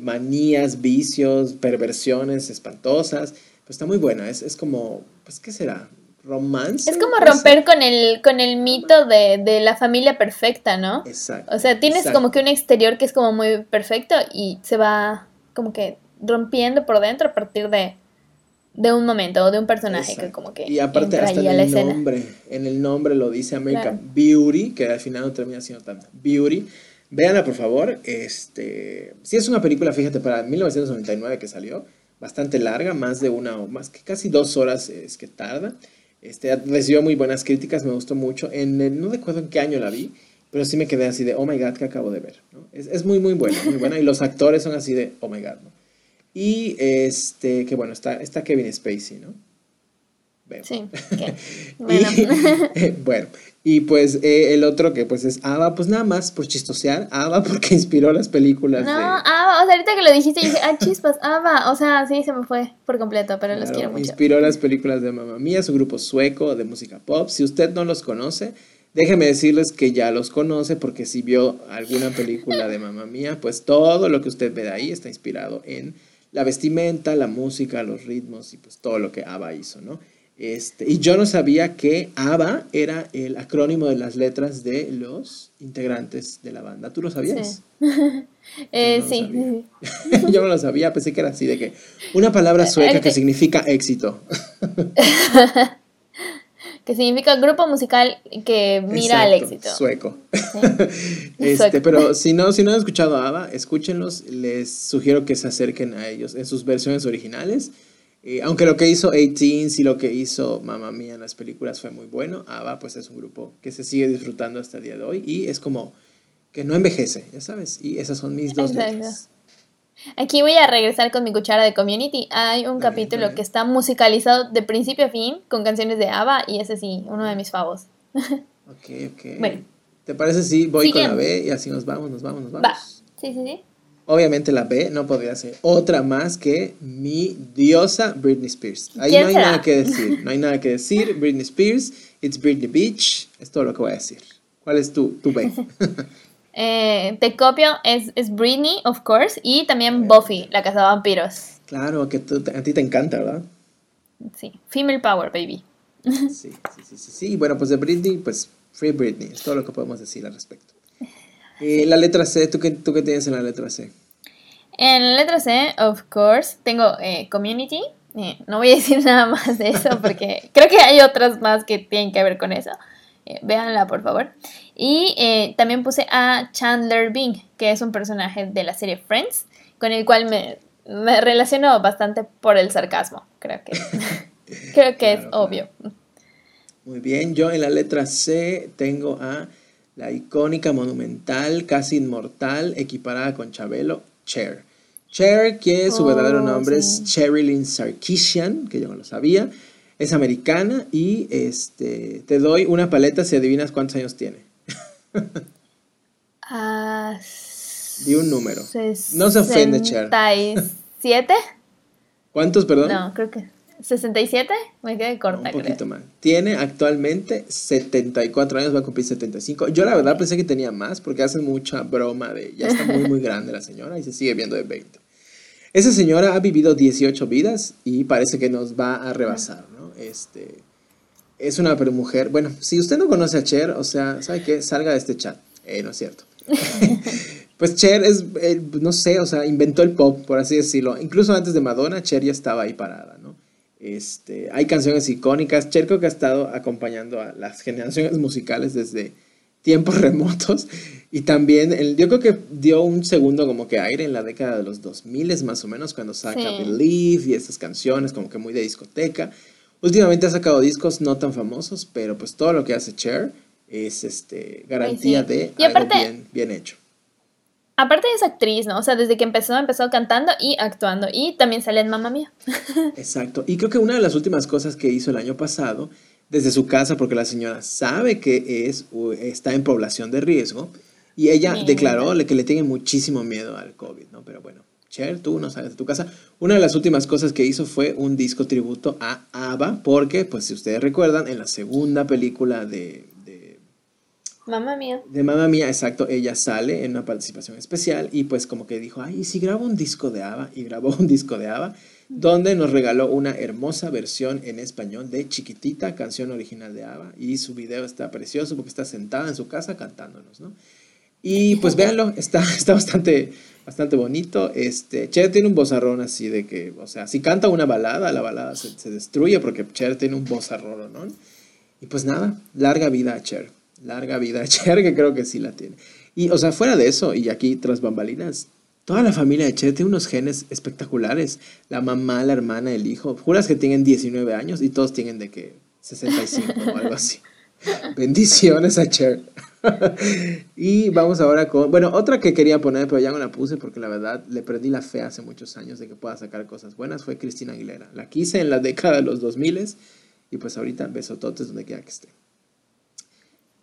manías, vicios, perversiones espantosas. Pues está muy buena, es, es como, pues, ¿qué será? Romance. Es como romper con el, con el mito de, la familia perfecta, ¿no? Exacto. O sea, tienes como que un exterior que es como muy perfecto y se va como que rompiendo por dentro a partir de, de un momento o de un personaje que como que y aparte hasta en el nombre en el nombre lo dice American Beauty que al final no termina siendo tanto Beauty Véanla, por favor. Este, si es una película, fíjate, para 1999 que salió, bastante larga, más de una o más que casi dos horas es que tarda. Este, recibió muy buenas críticas, me gustó mucho. En no recuerdo en qué año la vi, pero sí me quedé así de, oh my god, que acabo de ver. Es, es, muy, muy buena, muy buena. Y los actores son así de, oh my god. ¿no? Y este, que bueno, está, está Kevin Spacey, ¿no? Sí. [LAUGHS] bueno. y, bueno, [LAUGHS] y pues eh, el otro que pues es Ava, pues nada más por chistosear, Ava [LAUGHS] porque inspiró las películas. No, Ava, o sea, ahorita que lo dijiste dije, ah, chispas, Ava, o sea, sí, se me fue por completo, pero los quiero mucho. Inspiró las películas de Mamma Mía, su grupo sueco de música pop. Si usted no los conoce, déjeme decirles que ya los conoce porque si vio alguna película de Mamma Mía, pues todo lo que usted ve de ahí está inspirado en la vestimenta, la música, los ritmos y pues todo lo que Ava hizo, ¿no? Este, y yo no sabía que ABBA era el acrónimo de las letras de los integrantes de la banda. ¿Tú lo sabías? Sí. [LAUGHS] eh, sí. [LAUGHS] yo no lo sabía, pensé que era así, de que una palabra sueca que significa éxito. [LAUGHS] que significa grupo musical que mira al éxito. Sueco. este, pero si no, si no han escuchado a ABBA, escúchenlos. Les sugiero que se acerquen a ellos en sus versiones originales eh, aunque lo que hizo 18 y lo que hizo Mamma Mía en las películas fue muy bueno, ABBA pues es un grupo que se sigue disfrutando hasta el día de hoy y es como que no envejece, ya sabes, y esas son mis dos Aquí voy a regresar con mi cuchara de community. Hay un capítulo que está musicalizado de principio a fin con canciones de ABBA y ese sí, uno de mis favos. Ok, ok. Bueno. ¿Te parece si voy con la B y así nos vamos, nos vamos, nos vamos? Va. Sí, sí, sí. Obviamente la B no podría ser otra más que mi diosa Britney Spears. Ahí no hay nada que decir, [LAUGHS] no hay nada que decir. Britney Spears, it's Britney Beach, es todo lo que voy a decir. ¿Cuál es tu, tu B? [LAUGHS] eh, te copio, es, es, Britney, of course, y también Buffy, la casa de vampiros. Claro, que a ti te encanta, ¿verdad? Sí, female power, baby. [LAUGHS] sí, sí, sí, sí, sí. Bueno, pues de Britney, pues Free Britney, es todo lo que podemos decir al respecto. Eh, la letra C, ¿tú qué, ¿tú qué tienes en la letra C? En la letra C, of course, tengo eh, community. Eh, no voy a [LAUGHS] decir nada más de eso porque creo que hay otras más que tienen que ver con eso. véanla, por favor. Y también puse a Chandler Bing, que es un personaje de la serie Friends, con el cual me, me relaciono bastante por el sarcasmo. Creo que, [LAUGHS] creo que es obvio. Muy bien, yo en la letra C tengo a la icónica, monumental, casi inmortal, equiparada con Chabelo, Cher. Cher, que su verdadero Oh, nombre sí. es Sherilyn Sarkisian, que yo no lo sabía. Es americana y este te doy una paleta si adivinas cuántos años tiene. [LAUGHS] Ah, Di un número. No se ofende, Cher. ¿67? ¿Cuántos, perdón? No, creo que. ¿67? Me quedé corta, Un poquito creo. más. Tiene actualmente 74 años, va a cumplir 75. Yo la verdad pensé que tenía más porque hacen mucha broma de ya está muy muy [LAUGHS] grande la señora y se sigue viendo de 20. Esa señora ha vivido 18 vidas y parece que nos va a rebasar, ¿no? Este es una mujer. Bueno, si usted no conoce a Cher, o sea, ¿sabe qué? Salga de este chat. Eh, no es cierto. [LAUGHS] pues Cher es, eh, no sé, o sea, inventó el pop, por así decirlo. Incluso antes de Madonna, Cher ya estaba ahí parada. Este, hay canciones icónicas. Cher creo que ha estado acompañando a las generaciones musicales desde tiempos [LAUGHS] remotos. Y también, el, yo creo que dio un segundo como que aire en la década de los 2000 más o menos, cuando saca Sí. Believe y estas canciones como que muy de discoteca. Últimamente ha sacado discos no tan famosos, pero pues todo lo que hace Cher es este, garantía sí. de Y algo aparte- bien, bien hecho. Aparte es actriz, ¿no? O sea, desde que empezó, empezó cantando y actuando. Y también sale en Mamma Mía. [LAUGHS] Exacto. Y creo que una de las últimas cosas que hizo el año pasado, desde su casa, porque la señora sabe que es, está en población de riesgo, y ella Mira. declaró que le tiene muchísimo miedo al COVID, ¿no? Pero bueno, Cher, tú no sales de tu casa. Una de las últimas cosas que hizo fue un disco tributo a ABBA, porque, pues si ustedes recuerdan, en la segunda película de, Mamma Mía. de Mamma Mía, exacto, ella sale en una participación especial y pues como que dijo, ay, ¿y si grabo un disco de ABBA? Y grabó un disco de ABBA donde nos regaló una hermosa versión en español de Chiquitita, canción original de ABBA y su video está precioso porque está sentada en su casa cantándonos, ¿no? Y pues véanlo, está, [LAUGHS] está bastante, bastante bonito. Este, Cher tiene un vozarrón así de que, o sea, si canta una balada, la balada se, se destruye porque Cher tiene un vozarrón, ¿no? Y pues nada, larga vida a Cher. Larga vida [LAUGHS] Cher, que creo que sí la tiene. Y, o sea, fuera de eso, y aquí tras bambalinas, toda la familia de Cher tiene unos genes espectaculares. La mamá, la hermana, el hijo. Juras que tienen 19 años y todos tienen de que 65 o algo así. [LAUGHS] Bendiciones a Cher. [LAUGHS] y vamos ahora con, bueno, otra que quería poner, pero ya no la puse porque la verdad le perdí la fe hace muchos años de que pueda sacar cosas buenas, fue Cristina Aguilera. La quise en la década de los 2000 y pues ahorita besototes donde quiera que esté.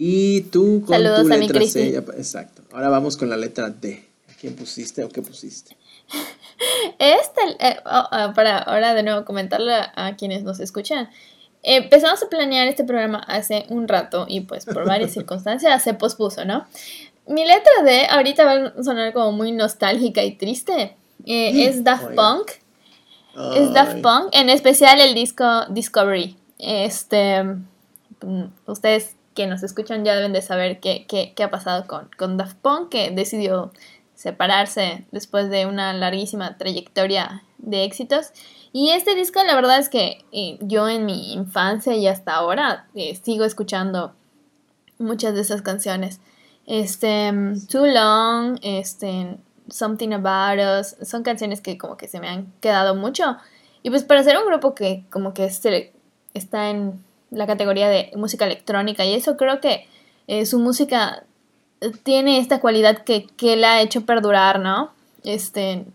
Y tú con Saludos tu a mi letra C, exacto. Ahora vamos con la letra D. ¿A quién pusiste o qué pusiste? [LAUGHS] Este, eh, oh, ah, para ahora de nuevo comentarle a quienes nos escuchan. empezamos a planear este programa hace un rato y pues por varias [LAUGHS] circunstancias se pospuso, ¿no? Mi letra D ahorita va a sonar como muy nostálgica y triste. Eh, es Daft Oiga. Punk. Es Daft Punk, en especial el disco Discovery. Este, mm, ustedes que nos escuchan ya deben de saber qué, qué- qué ha pasado con, con Daft Punk, que decidió separarse después de una larguísima trayectoria de éxitos. Y este disco, la verdad es que eh, yo en mi infancia y hasta ahora eh, sigo escuchando muchas de esas canciones. Este, Too Long, este, Something About Us, son canciones que como que se me han quedado mucho. Y pues para ser un grupo que como que se, está en la categoría de música electrónica y eso creo que eh, su música tiene esta cualidad que, que la ha hecho perdurar, ¿no? Este,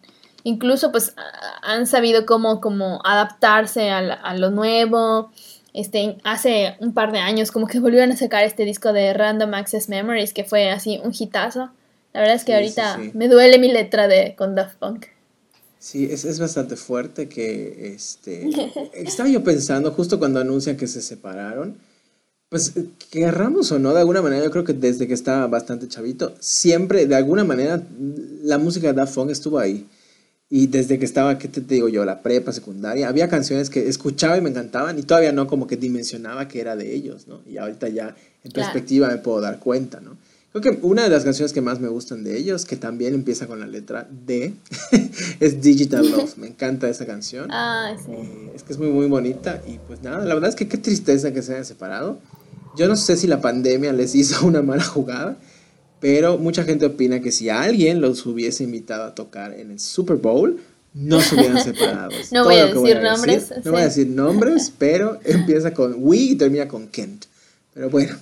incluso pues han sabido cómo, cómo adaptarse a, la- a lo nuevo. Este, hace un par de años como que volvieron a sacar este disco de Random Access Memories que fue así un hitazo. La verdad es que Sí, ahorita sí, sí. me duele mi letra de con Daft Punk. Sí, es, es bastante fuerte que, este, [LAUGHS] estaba yo pensando justo cuando anuncian que se separaron, pues querramos o no, de alguna manera, yo creo que desde que estaba bastante chavito, siempre, de alguna manera, la música de Daft Punk estuvo ahí. Y desde que estaba, ¿qué te digo yo? La prepa, secundaria, había canciones que escuchaba y me encantaban y todavía no como que dimensionaba que era de ellos, ¿no? Y ahorita ya en Claro. perspectiva me puedo dar cuenta, ¿no? Creo que una de las canciones que más me gustan de ellos, que también empieza con la letra D, [LAUGHS] es Digital Love. Me encanta esa canción. Ah, sí. Eh, es que es muy, muy bonita. Y pues nada, la verdad es que qué tristeza que se hayan separado. Yo no sé si la pandemia les hizo una mala jugada, pero mucha gente opina que si alguien los hubiese invitado a tocar en el Super Bowl, no se hubieran [LAUGHS] separado. No voy a lo que decir nombres, No sí. voy a decir nombres, pero empieza con We y termina con Kent. Pero bueno,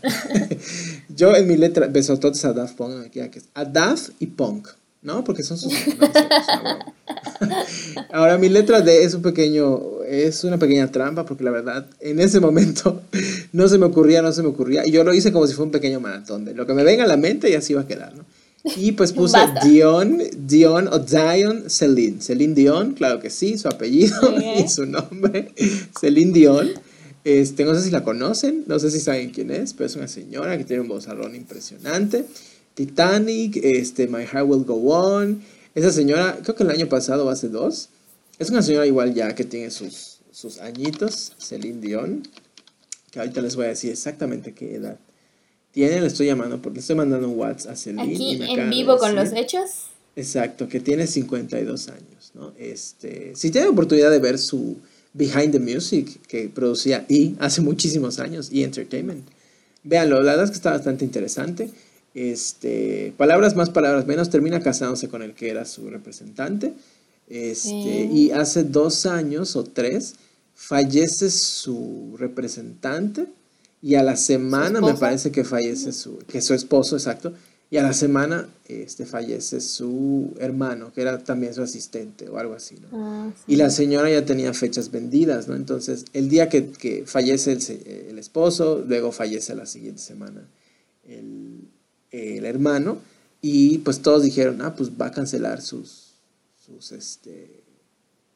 [LAUGHS] yo en mi letra besototes a Daft Punk, aquí, aquí, a Daft y Punk. No, porque son sus... [LAUGHS] Ahora, mi letra D es un pequeño, es una pequeña trampa, porque la verdad, en ese momento [LAUGHS] no se me ocurría, no se me ocurría, y yo lo hice como si fuera un pequeño maratón, de lo que me venga a la mente y así va a quedar, ¿no? Y pues puse Dion, Dion o Dion Celine. Celine Dion, claro que sí, su apellido y su nombre. Celine Dion. Este, no sé si la conocen, no sé si saben quién es, pero es una señora que tiene un vozarrón impresionante. Titanic, este, My Heart Will Go On. Esa señora, creo que el año pasado o hace dos, es una señora igual ya que tiene sus, sus añitos, Celine Dion, que ahorita les voy a decir exactamente qué edad tiene, le estoy llamando porque le estoy mandando un WhatsApp a Celine. Aquí en vivo con los hechos. Exacto, que tiene 52 años, ¿no? Este, si tiene oportunidad de ver su Behind the Music que producía E hace muchísimos años, E Entertainment, véanlo, la verdad es que está bastante interesante. Este, palabras más, palabras menos, termina casándose con el que era su representante. Este, Y hace dos años o tres fallece su representante y a la semana me parece que fallece su, que su esposo, exacto, y a la semana este, fallece su hermano, que era también su asistente o algo así, ¿no? Ah, y la señora ya tenía fechas vendidas, ¿no? Entonces, el día que, que fallece el, el, esposo, luego fallece la siguiente semana el, el, hermano, y pues todos dijeron, ah, pues va a cancelar sus, sus, este,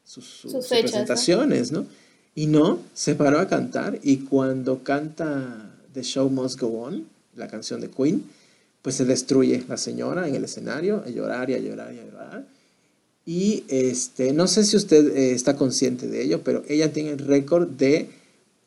sus, presentaciones, ¿no? Y no, se paró a cantar y cuando canta The Show Must Go On, la canción de Queen, pues se destruye la señora en el escenario, a llorar y a llorar y a llorar. Y este, no sé si usted eh, está consciente de ello, pero ella tiene el récord de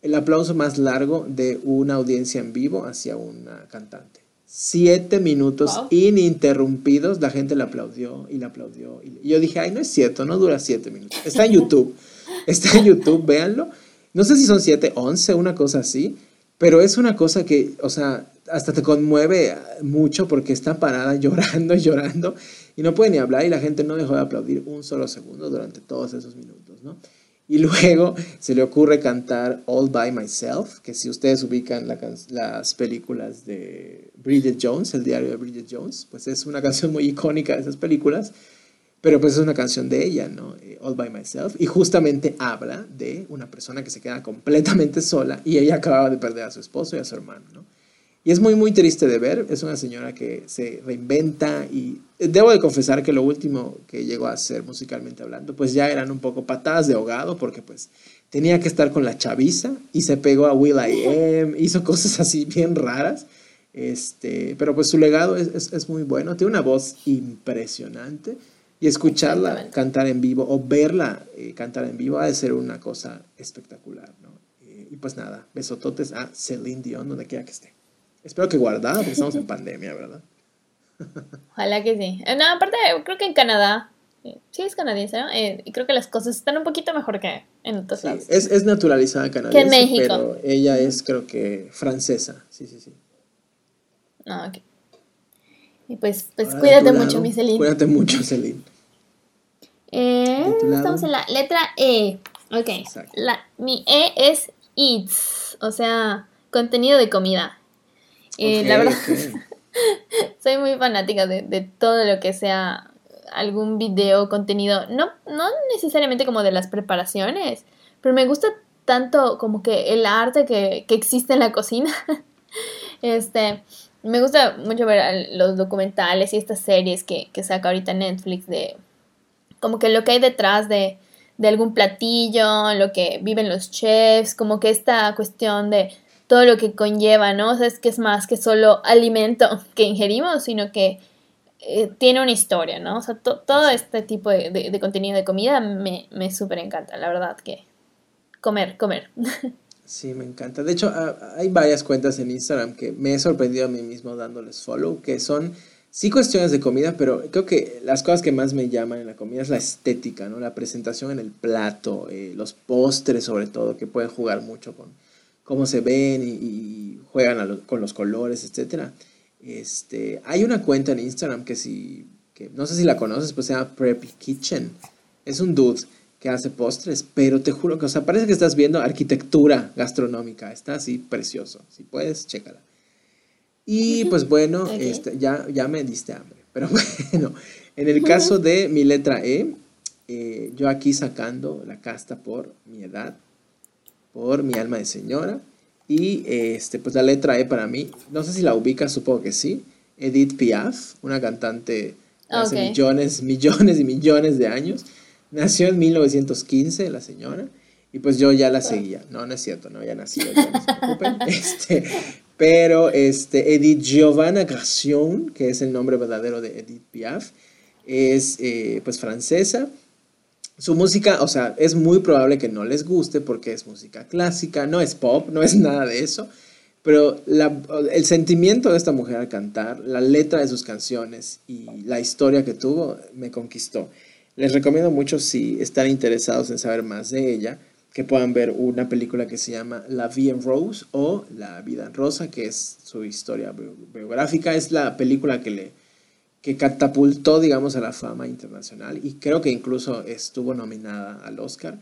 el aplauso más largo de una audiencia en vivo hacia una cantante. Siete minutos ininterrumpidos, la gente le aplaudió y le aplaudió. Y yo dije, ay, no es cierto, no dura siete minutos. Está en YouTube. [LAUGHS] Está en YouTube, véanlo. No sé si son 7, 11, una cosa así, pero es una cosa que, o sea, hasta te conmueve mucho porque está parada [LAUGHS] llorando y llorando y no puede ni hablar y la gente no dejó de aplaudir un solo segundo durante todos esos minutos, ¿no? Y [LAUGHS] luego se le ocurre cantar All By Myself, que si ustedes ubican las películas de Bridget Jones, el diario de Bridget Jones, pues es una canción muy icónica de esas películas pero pues es una canción de ella, ¿no? Eh, All by Myself. Y justamente habla de una persona que se queda completamente sola y ella acababa de perder a su esposo y a su hermano, ¿no? Y es muy, muy triste de ver. Es una señora que se reinventa y debo de confesar que lo último que llegó a hacer musicalmente hablando, pues ya eran un poco patadas de ahogado porque pues tenía que estar con la chaviza y se pegó a Will I Am, hizo cosas así bien raras. Este, pero pues su legado es, es, es muy bueno, tiene una voz impresionante. Y escucharla cantar en vivo o verla eh, cantar en vivo ha de ser una cosa espectacular, ¿no? Eh, y pues nada, besototes a Celine Dion, donde quiera que esté. Espero que guardada, porque estamos en [LAUGHS] pandemia, ¿verdad? Ojalá que sí. Eh, no, aparte, creo que en Canadá, sí es canadiense, ¿no? y creo que las cosas están un poquito mejor que en otros lados. Es, es naturalizada canadiense, que en México. pero ella es, creo que, francesa. Sí, sí, sí. Ah, ok. Y pues, pues cuídate mucho, mi Celine. Cuídate mucho, Celine. Eh, estamos en la letra E. Ok. La, mi E es eats, o sea, contenido de comida. Eh, la verdad, [LAUGHS] soy muy fanática de, de, todo lo que sea algún video, contenido. No, no necesariamente como de las preparaciones, pero me gusta tanto como que el arte que, que existe en la cocina. [LAUGHS] este, me gusta mucho ver los documentales y estas series que, que saca ahorita Netflix de como que lo que hay detrás de, algún platillo, lo que viven los chefs, como que esta cuestión de todo lo que conlleva, ¿no? O sea, es que es más que solo alimento [LAUGHS] que ingerimos, sino que eh, tiene una historia, ¿no? O sea, todo este tipo de, contenido de comida me, me súper encanta, la verdad que comer, comer. [LAUGHS] Sí, me encanta. De hecho, hay varias cuentas en Instagram que me he sorprendido a mí mismo dándoles follow, que son sí cuestiones de comida, pero creo que las cosas que más me llaman en la comida es la estética, ¿no? La presentación en el plato, eh, los postres sobre todo, que pueden jugar mucho con cómo se ven y, juegan con los colores, etc. Este, hay una cuenta en Instagram que si, que no sé si la conoces, pues se llama Preppy Kitchen. Es un dude que hace postres, pero te juro que, o sea, parece que estás viendo arquitectura gastronómica. Está así precioso. Si puedes, chécala. Y pues bueno, este, ya, ya me diste hambre. [LAUGHS] Pero bueno, En el caso de mi letra E, eh, yo aquí sacando la casta por mi edad, por mi alma de señora. Y este, pues la letra E para mí, no sé si la ubicas, supongo que sí. Edith Piaf, una cantante hace millones, millones y millones de años. Nació en 1915 la señora. Y pues yo ya la seguía. No, no es cierto, no, ya nací, ya no se preocupen. [LAUGHS] Este, pero este, Edith Giovanna Gracion, que es el nombre verdadero de Edith Piaf, es eh, pues francesa su música, o sea, es muy probable que no les guste porque es música clásica, no es pop, no es nada de eso, pero el sentimiento de esta mujer al cantar, la letra de sus canciones y la historia que tuvo me conquistó. Les recomiendo mucho si están interesados en saber más de ella, que puedan ver una película que se llama La Vie en Rose o La Vida en Rosa, que es su historia biográfica. Es la película que le que catapultó, digamos, a la fama internacional y creo que incluso estuvo nominada al Oscar.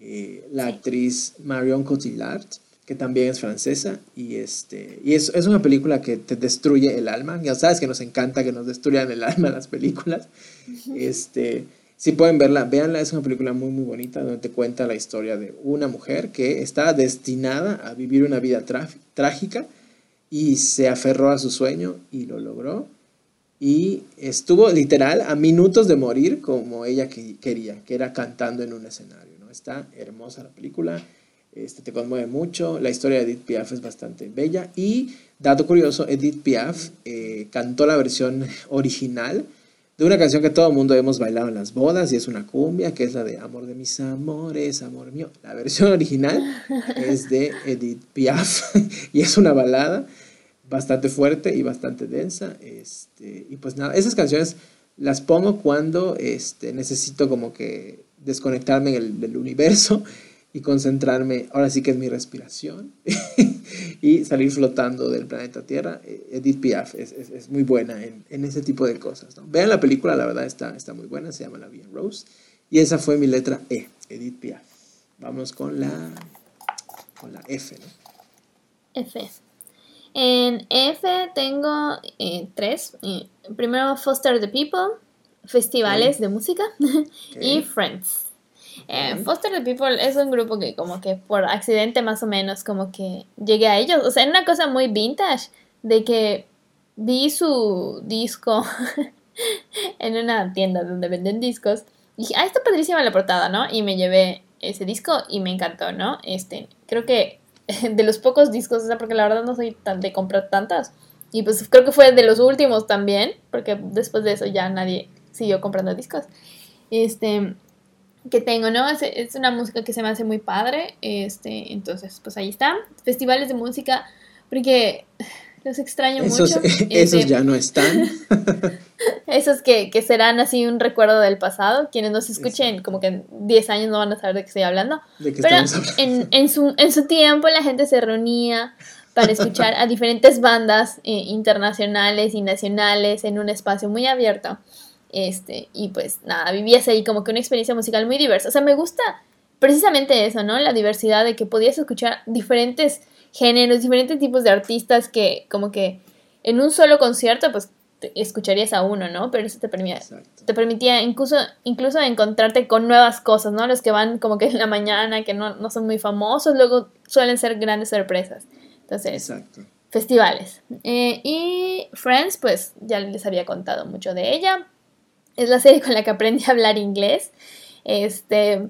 Eh, la actriz Marion Cotillard, que también es francesa, y, este, y es, es, una película que te destruye el alma. Ya sabes que nos encanta que nos destruyan el alma las películas. Este, si pueden verla, véanla, es una película muy, muy bonita donde te cuenta la historia de una mujer que está destinada a vivir una vida trágica y se aferró a su sueño y lo logró y estuvo literal a minutos de morir como ella quería, que era cantando en un escenario. ¿no? Está hermosa la película, este, te conmueve mucho, la historia de Edith Piaf es bastante bella y, dato curioso, Edith Piaf eh, cantó la versión original de una canción que todo el mundo hemos bailado en las bodas y es una cumbia, que es la de Amor de mis amores, amor mío. La versión [LAUGHS] original es de Edith Piaf [LAUGHS] y es una balada bastante fuerte y bastante densa. Este, y pues nada, esas canciones las pongo cuando este, necesito como que desconectarme del universo y concentrarme, ahora sí que es mi respiración, [LAUGHS] y salir flotando del planeta Tierra. Eh, Edith Piaf es, es, muy buena en, en, ese tipo de cosas. ¿no? Vean la película, la verdad está, está muy buena, se llama La Vía Rose. Y esa fue mi letra E, Edith Piaf. Vamos con la, con la F, ¿no? F. En F tengo eh, tres. Eh, primero Foster the People, festivales de música [LAUGHS] y Friends. Eh, Foster the People es un grupo que como que por accidente más o menos como que llegué a ellos. O sea, una cosa muy vintage de que vi su disco [LAUGHS] en una tienda donde venden discos. Y dije, ah, está padrísima la portada, ¿no? Y me llevé ese disco y me encantó, ¿no? Este, creo que [LAUGHS] de los pocos discos, o sea, porque la verdad no soy tan de comprar tantas. Y pues creo que fue de los últimos también, porque después de eso ya nadie siguió comprando discos. Este, que tengo, ¿no? Es, es, una música que se me hace muy padre. Este, entonces, pues ahí está. Festivales de música, porque los extraño mucho. [LAUGHS] esos este, ya no están. [LAUGHS] esos que, que, serán así un recuerdo del pasado. Quienes nos escuchen como que en 10 años no van a saber de qué estoy hablando. Pero En, en, su, en su tiempo la gente se reunía para escuchar a diferentes bandas eh, internacionales y nacionales en un espacio muy abierto. Este, y pues nada, vivías ahí como que una experiencia musical muy diversa. O sea, me gusta precisamente eso, ¿no? La diversidad de que podías escuchar diferentes géneros, diferentes tipos de artistas que como que en un solo concierto pues escucharías a uno, ¿no? Pero eso te permitía, te permitía incluso, incluso encontrarte con nuevas cosas, ¿no? Los que van como que en la mañana, que no, no son muy famosos, luego suelen ser grandes sorpresas. Entonces, festivales. Eh, y Friends, pues ya les había contado mucho de ella. Es la serie con la que aprendí a hablar inglés. Este,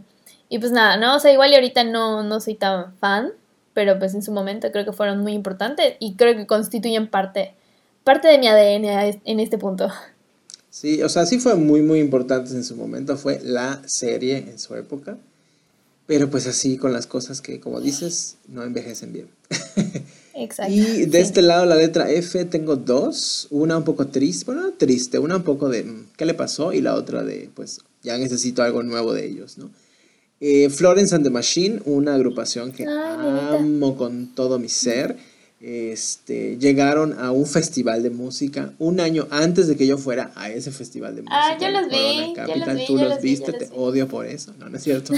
y pues nada, ¿no? O sea, igual y ahorita no, no soy tan fan, pero pues en su momento creo que fueron muy importantes y creo que constituyen parte, parte de mi ADN en este punto. Sí, o sea, sí fue muy, muy importantes en su momento, fue la serie en su época, pero pues así con las cosas que, como dices, no envejecen bien. [LAUGHS] Exacto. Y de este lado, la letra F, tengo dos, una un poco triste, bueno, triste, una un poco de mm, qué le pasó y la otra de, pues, ya necesito algo nuevo de ellos, ¿no? Eh, Florence and the Machine, una agrupación que amo con todo mi ser. Este, llegaron a un festival de música un año antes de que yo fuera a ese festival de ah, música. Ah, yo los vi. Capital. Tú los, viste, te odio por eso. No, no es cierto.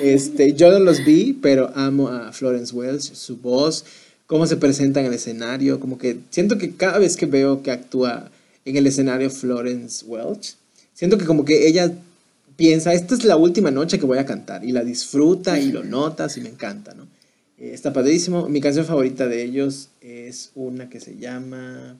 este, yo no los vi, pero amo a Florence Welch, su voz, cómo se presenta en el escenario. Como que siento que cada vez que veo que actúa en el escenario Florence Welch, siento que como que ella piensa, esta es la última noche que voy a cantar y la disfruta y lo notas y me encanta, ¿no? Eh, está padrísimo. Mi canción favorita de ellos es una que se llama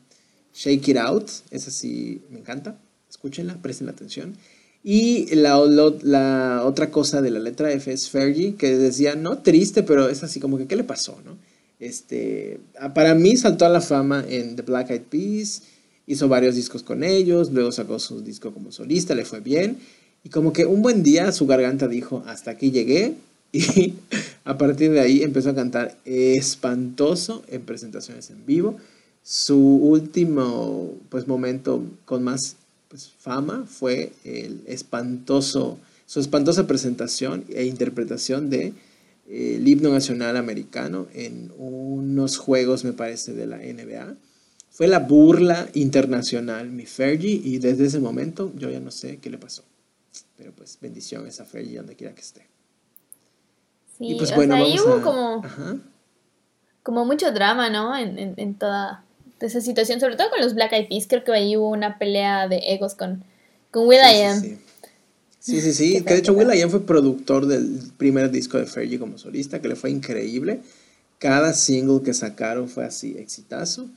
Shake It Out. Esa sí me encanta. Escúchenla, presten atención. Y la, la, otra cosa de la letra F es Fergie, que decía, no triste, pero es así como que, ¿qué le pasó? ¿no? Este, para mí saltó a la fama en The Black Eyed Peas, hizo varios discos con ellos, luego sacó su disco como solista, le fue bien. Y como que un buen día su garganta dijo, hasta aquí llegué. [LAUGHS] Y a partir de ahí empezó a cantar espantoso en presentaciones en vivo. Su último pues, momento con más pues, fama fue el espantoso, su espantosa presentación e interpretación de el himno nacional americano en unos juegos, me parece, de la NBA. Fue la burla internacional, mi Fergie, y desde ese momento yo ya no sé qué le pasó. Pero pues bendiciones a Fergie donde quiera que esté. Sí, y pues bueno, ahí hubo como, como mucho drama, ¿no? en toda de esa situación, sobre todo con los Black Eyed Peas, creo que ahí hubo una pelea de egos con, con Will I Am. Sí, sí, sí, que de hecho Will I Am fue productor del primer disco de Fergie como solista, que le fue increíble. Cada single que sacaron fue así, exitazo.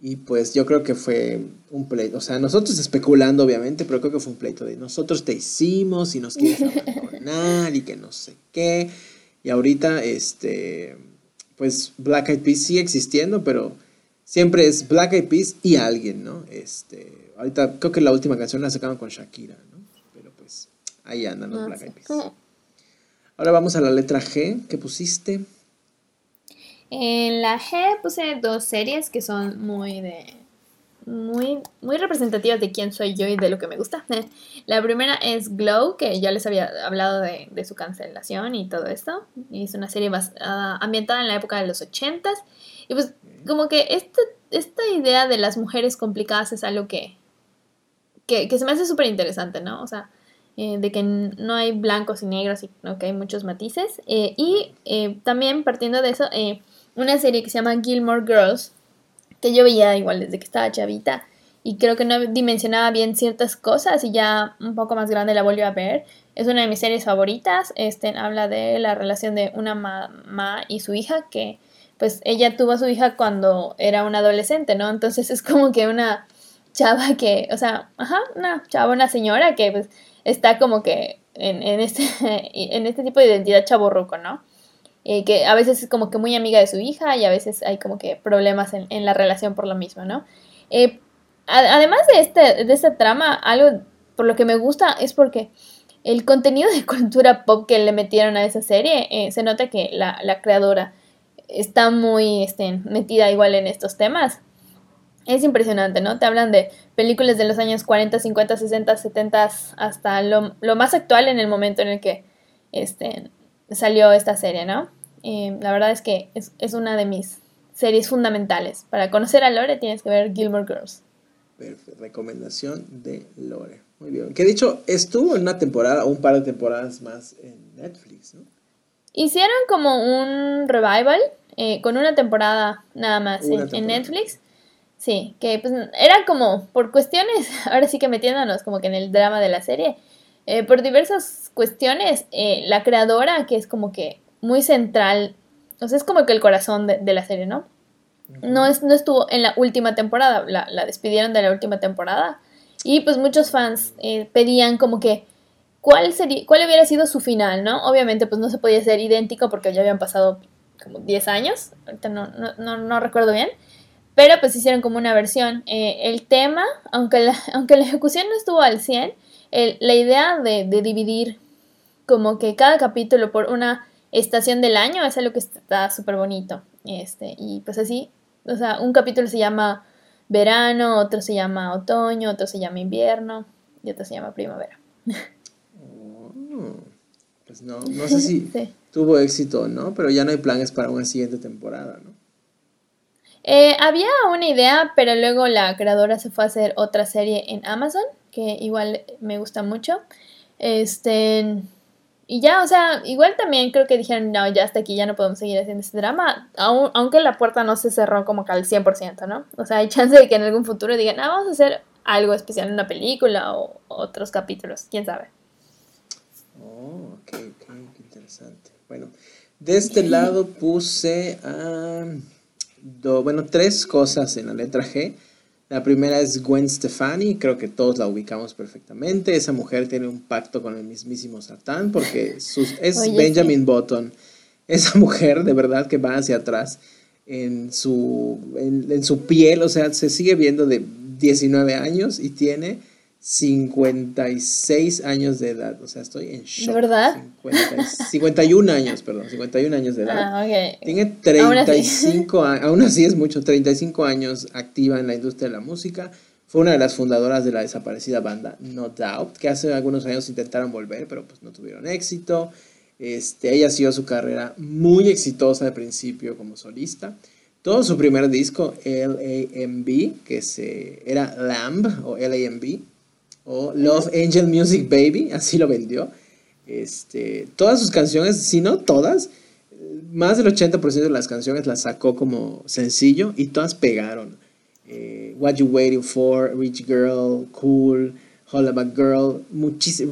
Y pues yo creo que fue un pleito, o sea, nosotros especulando obviamente, pero creo que fue un pleito de nosotros te hicimos y nos quieres abandonar y que no sé qué. Y ahorita, este, pues Black Eyed Peas sigue existiendo, pero siempre es Black Eyed Peas y alguien, ¿no? Este, ahorita creo que la última canción la sacaron con Shakira, ¿no? Ahí andan los Black Eyed Peas. Ahora vamos a la letra G, ¿qué pusiste? En la G puse dos series que son muy de muy, muy representativas de quién soy yo y de lo que me gusta. [LAUGHS] La primera es Glow, que ya les había hablado de, de su cancelación y todo esto. Es una serie ambientada en la época de los ochentas. Y pues como que este, esta idea de las mujeres complicadas es algo que, que, se me hace súper interesante, ¿no? O sea, eh, de que no hay blancos y negros, y que hay muchos matices. Eh, y eh, también partiendo de eso, una serie que se llama Gilmore Girls, que yo veía igual desde que estaba chavita y creo que no dimensionaba bien ciertas cosas y ya un poco más grande la volví a ver. Es una de mis series favoritas. Este habla de la relación de una mamá y su hija que pues ella tuvo a su hija cuando era una adolescente, ¿no? Entonces es como que una chava que, o sea, ajá, una chava, una señora que pues está como que en, en este, [LAUGHS] en este tipo de identidad chaborruco, ¿no? Que a veces es como que muy amiga de su hija y a veces hay como que problemas en, en la relación por lo mismo, ¿no? Eh, además de, este, de esta trama, algo por lo que me gusta es porque el contenido de [LAUGHS] cultura pop que le metieron a esa serie, eh, se nota que la, la creadora está muy este, metida igual en estos temas. Es impresionante, ¿no? Te hablan de películas de los años 40, 50, 60, 70 hasta lo, más actual en el momento en el que este, salió esta serie, ¿no? la verdad es que es, es, una de mis series fundamentales. Para conocer a Lore tienes que ver Gilmore Girls. Perfecto, recomendación de Lore. Muy bien. Que de hecho estuvo en una temporada o un par de temporadas más en Netflix, ¿no? Hicieron como un revival eh, con una temporada nada más en, Netflix. Sí, que pues era como por cuestiones, [LAUGHS] ahora sí que metiéndonos como que en el drama de la serie, eh, por diversas cuestiones, eh, la creadora, que es como que muy central, o sea, es como que el corazón de, la serie, ¿no? No, es, no estuvo en la última temporada, la, la, despidieron de la última temporada. Y pues muchos fans pedían como que cuál sería, cuál hubiera sido su final, ¿no? Obviamente, pues no se podía ser idéntico porque ya habían pasado como 10 años, ahorita no, no, no, recuerdo bien, pero pues hicieron como una versión. Eh, el tema, aunque la, [LAUGHS] aunque la ejecución no estuvo al 100, la idea de, de, dividir como que cada capítulo por una estación del año es algo que está súper bonito. Este, y pues así, o sea, un capítulo se llama verano, otro se llama otoño, otro se llama invierno y otro se llama primavera. pues no, no sé si [LAUGHS] tuvo éxito o no, pero ya no hay planes para una siguiente temporada, ¿no? Eh, había una idea, pero luego la creadora se fue a hacer otra serie en Amazon, que igual me gusta mucho. Este. Y ya, o sea, igual también creo que dijeron, no, ya hasta aquí ya no podemos seguir haciendo este drama, aunque la puerta no se cerró como que al 100%, ¿no? O sea, hay [LAUGHS] chance de que en algún futuro digan, ah, vamos a hacer algo especial una película o otros capítulos, quién sabe. Oh, ok, ok, qué interesante. Bueno, de este lado puse, bueno, tres cosas en la letra G. La primera es Gwen Stefani, creo que todos la ubicamos perfectamente. Esa mujer tiene un pacto con el mismísimo Satán porque [LAUGHS] es Benjamin Button. Esa mujer de verdad que va hacia atrás en su, en, su piel, o sea, se sigue viendo de 19 años y tiene 56 años de edad. O sea, estoy en shock. ¿De verdad? 51 años, perdón, 51 años de edad. Ah, Tiene 35 años, aún así es mucho, 35 años activa en la industria de la música. Fue una de las fundadoras de la desaparecida banda No Doubt, que hace algunos años intentaron volver, pero pues no tuvieron éxito. Este, ella siguió su carrera muy exitosa de principio como solista. Todo su primer disco, LAMB, que se, era Lamb o LAMB, o Love Angel Music Baby, así lo vendió. Este, todas sus canciones, si no todas, más del 80% de las canciones las sacó como sencillo y todas pegaron. Eh, What You Waiting For, Rich Girl, Cool, Holla Back Girl,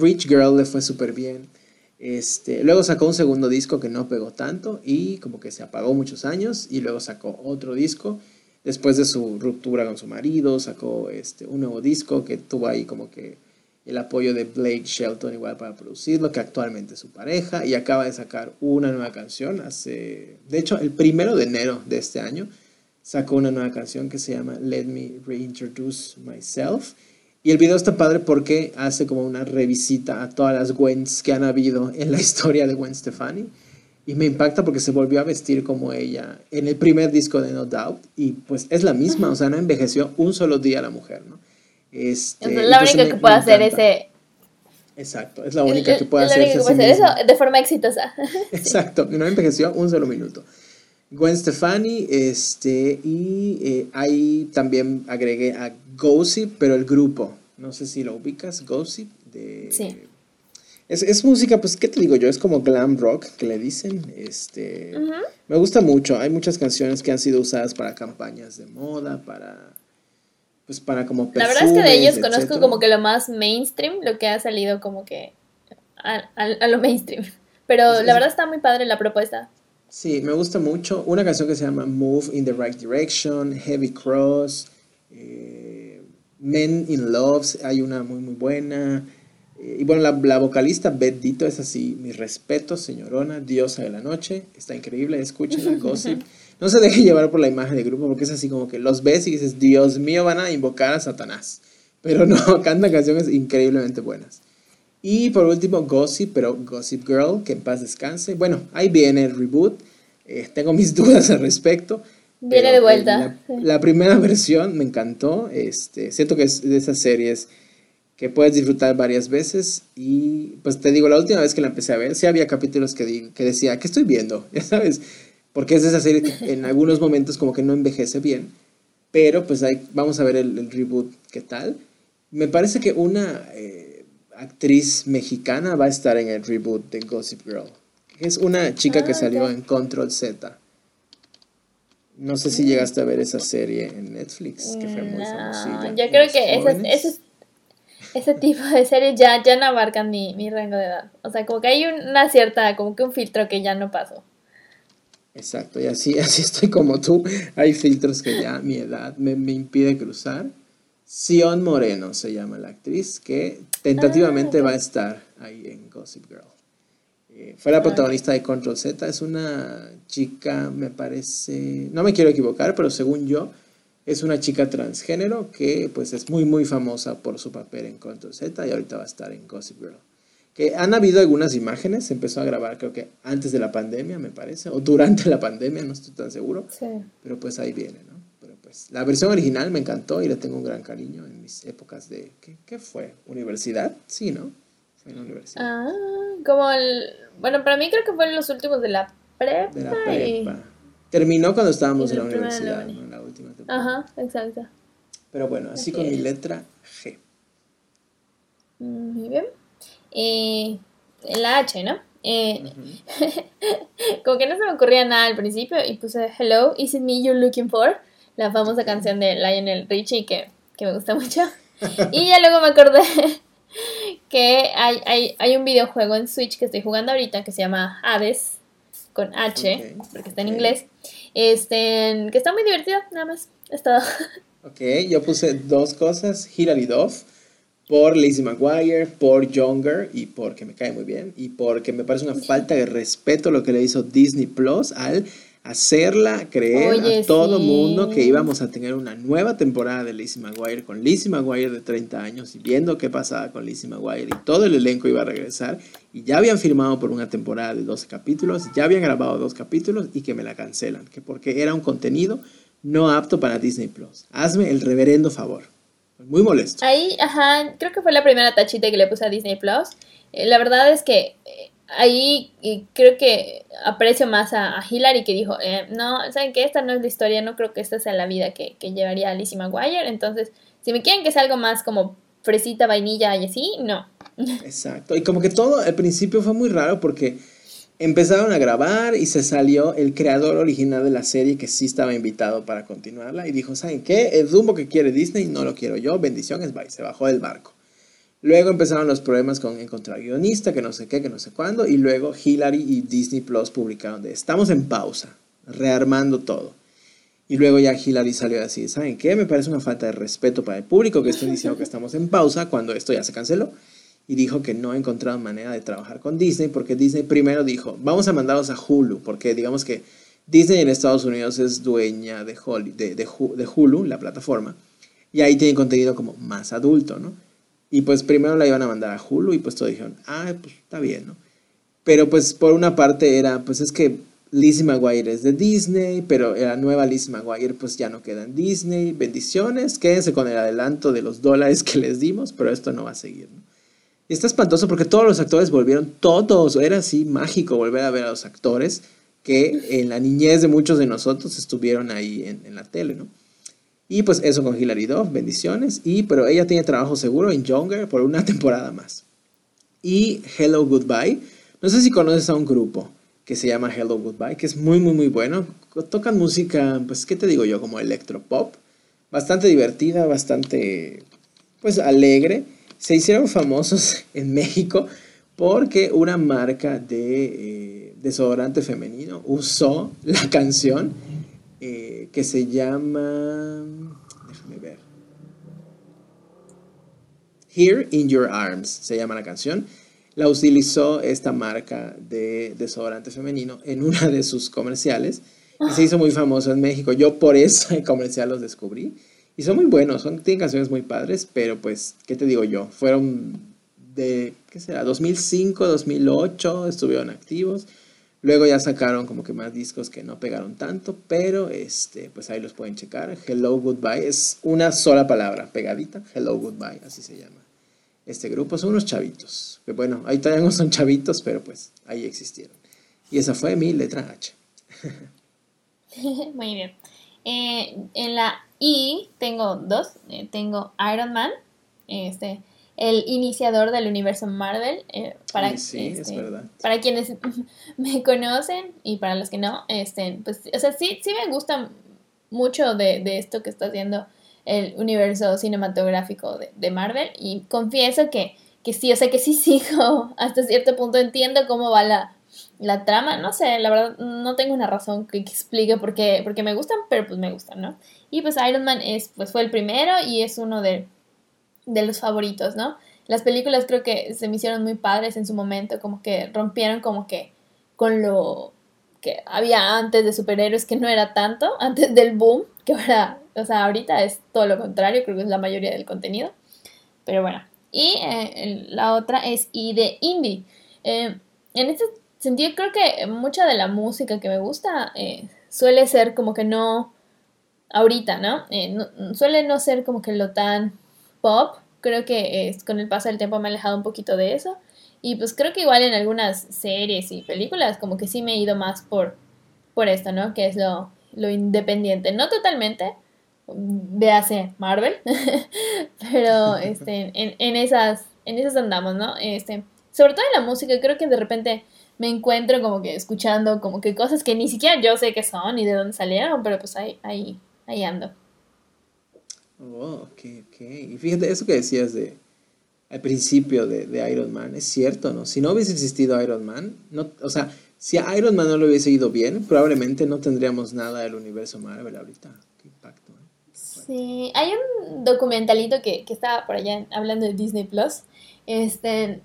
Rich Girl le fue súper bien. Este, luego sacó un segundo disco que no pegó tanto y como que se apagó muchos años y luego sacó otro disco después de su ruptura con su marido, sacó este, un nuevo disco que tuvo ahí como que el apoyo de Blake Shelton igual para producirlo, que actualmente es su pareja, y acaba de sacar una nueva canción hace, de hecho, el primero de enero de este año, sacó una nueva canción que se llama Let Me Reintroduce Myself. Y el video está padre porque hace como una revisita a todas las Gwens que han habido en la [LAUGHS] historia de Gwen Stefani. Y me impacta porque se volvió a vestir como ella en el primer disco de No Doubt. Y pues es la misma, o sea, no envejeció un solo día la mujer, ¿no? Este, es la única que puede hacer ese... Exacto, es la única que puede hacer, eso de forma exitosa. [LAUGHS] Exacto, no envejeció un solo minuto. Gwen Stefani, este, y eh, ahí también agregué a Gossip, pero el grupo, no sé si lo ubicas, Gossip, de... Sí es, música, pues, ¿qué te digo yo? Es como glam rock, que le dicen. Este, Me gusta mucho. Hay muchas canciones que han sido usadas para campañas de moda, para... Pues para como La verdad es que de ellos conozco como que lo más mainstream, lo que ha salido como que a, lo mainstream. Pero la verdad está muy padre la propuesta. Sí, me gusta mucho. Una canción que se llama Move in the Right Direction, Heavy Cross, eh, Men in Love, hay una muy muy buena. Y bueno, la, vocalista Beth Dito es así, mi respeto, señorona, diosa de la noche, está increíble, escúchenla, [LAUGHS] gossip. No se deje llevar por la imagen del grupo porque es así como que los ves y dices, Dios mío, van a invocar a Satanás. Pero no, [LAUGHS] canta canciones increíblemente buenas. Y por último, Gossip, pero Gossip Girl, que en paz descanse. Bueno, ahí viene el reboot. Eh, tengo mis [LAUGHS] dudas al respecto. Viene de vuelta. La, primera versión me encantó. Este, siento que es de esas series que puedes disfrutar varias veces. Y pues te digo, la última vez que la empecé a ver, sí había capítulos que, que decía, ¿qué estoy viendo? [LAUGHS] Ya sabes, porque es de esa serie que en algunos momentos como que no envejece bien. Pero pues ahí vamos a ver el, reboot, ¿qué tal? Me parece que una eh, actriz mexicana va a estar en el reboot de Gossip Girl. Es una chica que ah, salió en Control Z. No sé si llegaste a ver esa serie en Netflix, que fue muy famosa. Yo creo que esa, esa, ese tipo de series ya, ya no abarcan mi, mi rango de edad. O sea, como que hay una cierta, como que un filtro que ya no paso. Exacto, y así, [LAUGHS] así estoy como tú. Hay filtros que ya mi edad me, me impide cruzar. Sion Moreno se llama la actriz, que tentativamente ah, va a estar ahí en Gossip Girl. Eh, fue la ah, protagonista de Control Z, es una chica, me parece, no me quiero equivocar, pero según yo, es una chica transgénero que pues es muy muy famosa por su papel en Control Z y ahorita va a estar en Gossip Girl. Que han habido algunas imágenes, se empezó a grabar creo que antes de la pandemia me parece, o durante la pandemia, no estoy tan seguro. Sí. Pero pues ahí viene, ¿no? Pero pues la versión original me encantó y le tengo un gran cariño en mis épocas de, ¿qué, qué fue? ¿Universidad? Sí, ¿no? Fue en la universidad. Ah, como el, bueno, para mí creo que fue en los últimos de la prepa. De la prepa. Terminó cuando estábamos en la universidad, ¿no? la última. Ajá, exacto. Pero bueno, así con mi letra G. Mm, muy bien. Eh, la H, ¿no? Eh, [LAUGHS] como que no se me ocurría nada al principio y puse Hello, is it me you're looking for? La famosa canción de Lionel Richie que, que me gusta [LAUGHS] mucho. [LAUGHS] y ya luego me acordé que hay, hay, hay, un videojuego en Switch que estoy jugando ahorita que se llama Hades, con H, porque está en inglés, este, que está muy divertido, nada más, es todo. Ok, yo puse dos cosas, Hilary Duff, por Lizzie McGuire, por Younger y porque me cae muy bien y porque me parece una falta de respeto lo que le hizo Disney Plus al hacerla creer a todo mundo que íbamos a tener una nueva temporada de Lizzie McGuire con Lizzie McGuire de 30 años y viendo qué pasaba con Lizzie McGuire y todo el elenco iba a regresar y ya habían firmado por una temporada de 12 capítulos, ya habían grabado dos capítulos y que me la cancelan, que porque era un contenido no apto para Disney Plus. Hazme el reverendo favor. Muy molesto. Ahí, ajá, creo que fue la primera tachita que le puse a Disney Plus. Eh, la verdad es que eh, ahí creo que aprecio más a, Hillary que dijo, eh, no, saben que esta no es la historia, no creo que esta sea la vida que, que llevaría a Lizzie McGuire, entonces si me quieren que sea algo más como fresita, vainilla y así, no. [LAUGHS] Exacto, y como que todo al principio fue muy raro porque empezaron a grabar y se salió el creador original de la serie que sí estaba invitado para continuarla y dijo, ¿saben qué? El rumbo que quiere Disney no lo quiero yo, bendiciones, bye, se bajó del barco. Luego empezaron los problemas con encontrar guionista, que no sé qué, que no sé cuándo. Y luego Hillary y Disney Plus publicaron de estamos en pausa, rearmando todo. Y luego ya Hillary salió a decir, ¿saben qué? Me parece una falta de respeto para el público que estén diciendo que estamos en pausa cuando esto ya se canceló. Y dijo que no ha encontrado manera de trabajar con Disney porque Disney primero dijo, vamos a mandarlos a Hulu, porque digamos que Disney en Estados Unidos es dueña de, de, de Hulu, la plataforma, y ahí tiene contenido como más adulto, ¿no? Y pues primero la iban a mandar a Hulu y pues todos dijeron, ah, pues está bien, ¿no? Pero pues por una parte era, pues es que Lizzie McGuire es de Disney, pero la nueva Lizzie McGuire pues ya no queda en Disney. Bendiciones, quédense con el adelanto de los dólares que les dimos, pero esto no va a seguir, ¿no? Está espantoso porque todos los actores volvieron, todos, era así mágico volver a ver a los actores que en la niñez de muchos de nosotros estuvieron ahí en, en la tele, ¿no? Y pues eso con Hilary Duff, bendiciones. Y, pero ella tiene trabajo seguro en Younger por una [LAUGHS] temporada más. Y Hello Goodbye. No sé si conoces a un grupo que se llama Hello Goodbye, que es muy, muy, muy bueno. Tocan música, pues, ¿qué te digo yo? Como electropop. Bastante divertida, bastante, pues, alegre. Se hicieron famosos [LAUGHS] en México porque una marca de eh, desodorante femenino usó la canción eh, que se llama, déjame ver, Here in Your Arms, se llama la canción. La utilizó esta marca de desodorante femenino en una de sus comerciales y se hizo muy famoso en México. Yo por ese [LAUGHS] comercial los descubrí y son muy buenos, son, tienen canciones muy padres, pero pues, ¿qué te digo yo? Fueron de, ¿qué será? 2005, 2008, estuvieron activos Luego ya sacaron como que más discos que no pegaron tanto, pero este, pues ahí los pueden checar. Hello Goodbye es una sola palabra, pegadita. Hello Goodbye, así se llama. Este grupo son unos chavitos. Que bueno, ahí todavía no son chavitos, pero pues ahí existieron. Y esa fue mi letra H. [LAUGHS] Muy bien. Eh, en la I tengo dos. Eh, tengo Iron Man. Este el iniciador del universo Marvel. Eh, para, este, para quienes [LAUGHS] me conocen y para los que no, este, pues, o sea, sí, sí me gusta mucho de, esto que está haciendo el universo cinematográfico de, Marvel y confieso que, que, sí, o sea, que sí [LAUGHS] sigo hasta cierto punto, entiendo cómo va la, la trama, no sé, la verdad no tengo una razón que, explique por qué, porque me gustan, pero pues me gustan, ¿no? Y pues Iron Man es, pues fue el primero y es uno de de los favoritos, ¿no? Las películas creo que se me hicieron muy padres en su momento, como que rompieron como que con lo que había antes de superhéroes, que no era tanto, [LAUGHS] antes del boom, que ahora, o sea, ahorita es todo lo contrario, creo que es la mayoría del contenido. Pero bueno, y eh, la otra es I de indie. Eh, en este sentido, creo que mucha de la música que me gusta eh, suele ser como que no, ahorita, ¿no? ¿no? Suele no ser como que lo tan pop, creo que con el paso del tiempo me he alejado un poquito de eso. Y pues creo que igual en algunas series y películas como que sí me he ido más por, por esto, ¿no? Que es lo, lo independiente. No totalmente, de hace Marvel, [LAUGHS] pero este, en, en, esas, en esas andamos, ¿no? Este, sobre todo en la música, creo que de repente me encuentro como que escuchando como que cosas que ni siquiera yo sé qué son y de dónde salieron, pero pues ahí, ahí, ahí ando. Oh, ok, ok. Y fíjate, eso que decías de al principio de, de, Iron Man, es cierto, ¿no? Si no hubiese existido Iron Man, no, o sea, si a Iron Man no lo hubiese ido bien, probablemente no tendríamos nada del universo Marvel ahorita. Qué impacto, ¿eh? Sí, hay un documentalito que, que estaba por allá hablando de Disney Plus, este,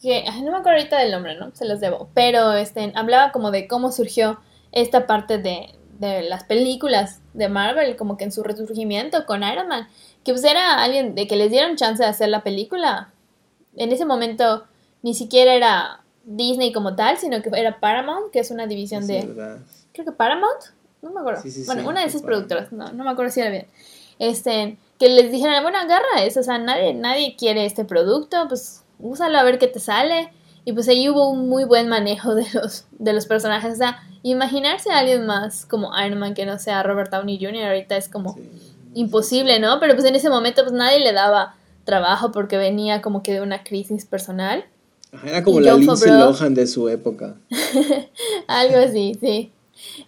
que no me acuerdo ahorita del nombre, ¿no? Se los debo, pero este, hablaba como de cómo surgió esta parte de, de las películas de Marvel, como que en su resurgimiento con Iron Man, que pues era alguien de que les dieron chance de hacer la película. En ese momento ni siquiera era Disney como tal, sino que era Paramount, que es una división de... Creo que Paramount, no me acuerdo. bueno, una de esas productoras, no, no me acuerdo si era bien. Este, que les dijeron, bueno, agarra eso, o sea, nadie, nadie quiere este producto, pues úsalo a ver qué te sale. Y pues ahí hubo un muy buen manejo de los, de los personajes. O sea, imaginarse a alguien más como Iron Man que no sea Robert Downey Jr. ahorita es como imposible, ¿no? Pero pues en ese momento pues nadie le daba trabajo porque venía como que de una crisis personal. era como la Lindsay Lohan de su época. [LAUGHS] Algo así, sí.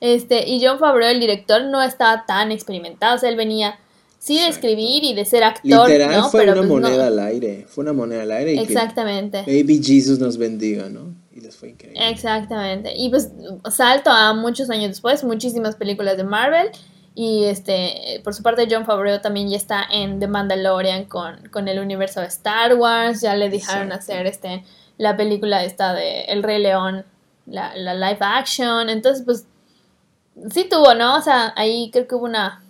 Este, y John Favreau, el director, no estaba tan experimentado. O sea, él venía sí de escribir y de ser actor. Literal fue una pues, moneda al aire. Fue una moneda al aire. Exactamente. Baby Jesus nos bendiga, ¿no? Y les fue increíble. Exactamente. Y pues salto a muchos años después, muchísimas películas de Marvel. Y este, por su parte, John Favreau también ya está en The Mandalorian con, con el universo de Star Wars. Ya le dejaron hacer este, la película esta de El Rey León, la, la live action. Entonces, pues, sí tuvo, ¿no? O sea, ahí creo que hubo una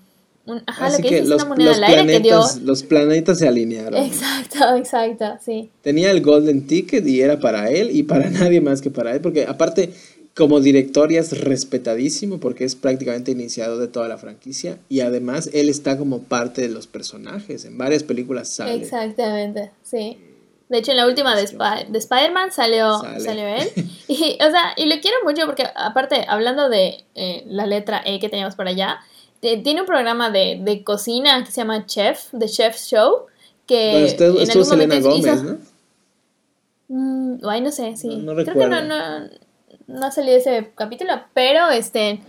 ajá, lo que, los, una moneda aire que dio. Los planetas se alinearon. Exacto, [LAUGHS] exacto, sí. Tenía el Golden Ticket y era para él y para [LAUGHS] nadie más que para él, porque aparte, como director ya es respetadísimo porque es prácticamente iniciado de toda la franquicia y además él está como parte de los personajes. En varias películas sale. Exactamente, sí. De hecho, en la última de, de Spider-Man salió, salió él. [LAUGHS] Y, o sea, y le quiero mucho porque, aparte, hablando de eh, la letra E que teníamos por allá, tiene un programa de, de, cocina que se llama Chef, The Chef Show, que usted, en algún Selena Gómez, ¿no? Mm, ay, no sé, sí. No, Creo que no, no, no ha salido ese capítulo, pero este,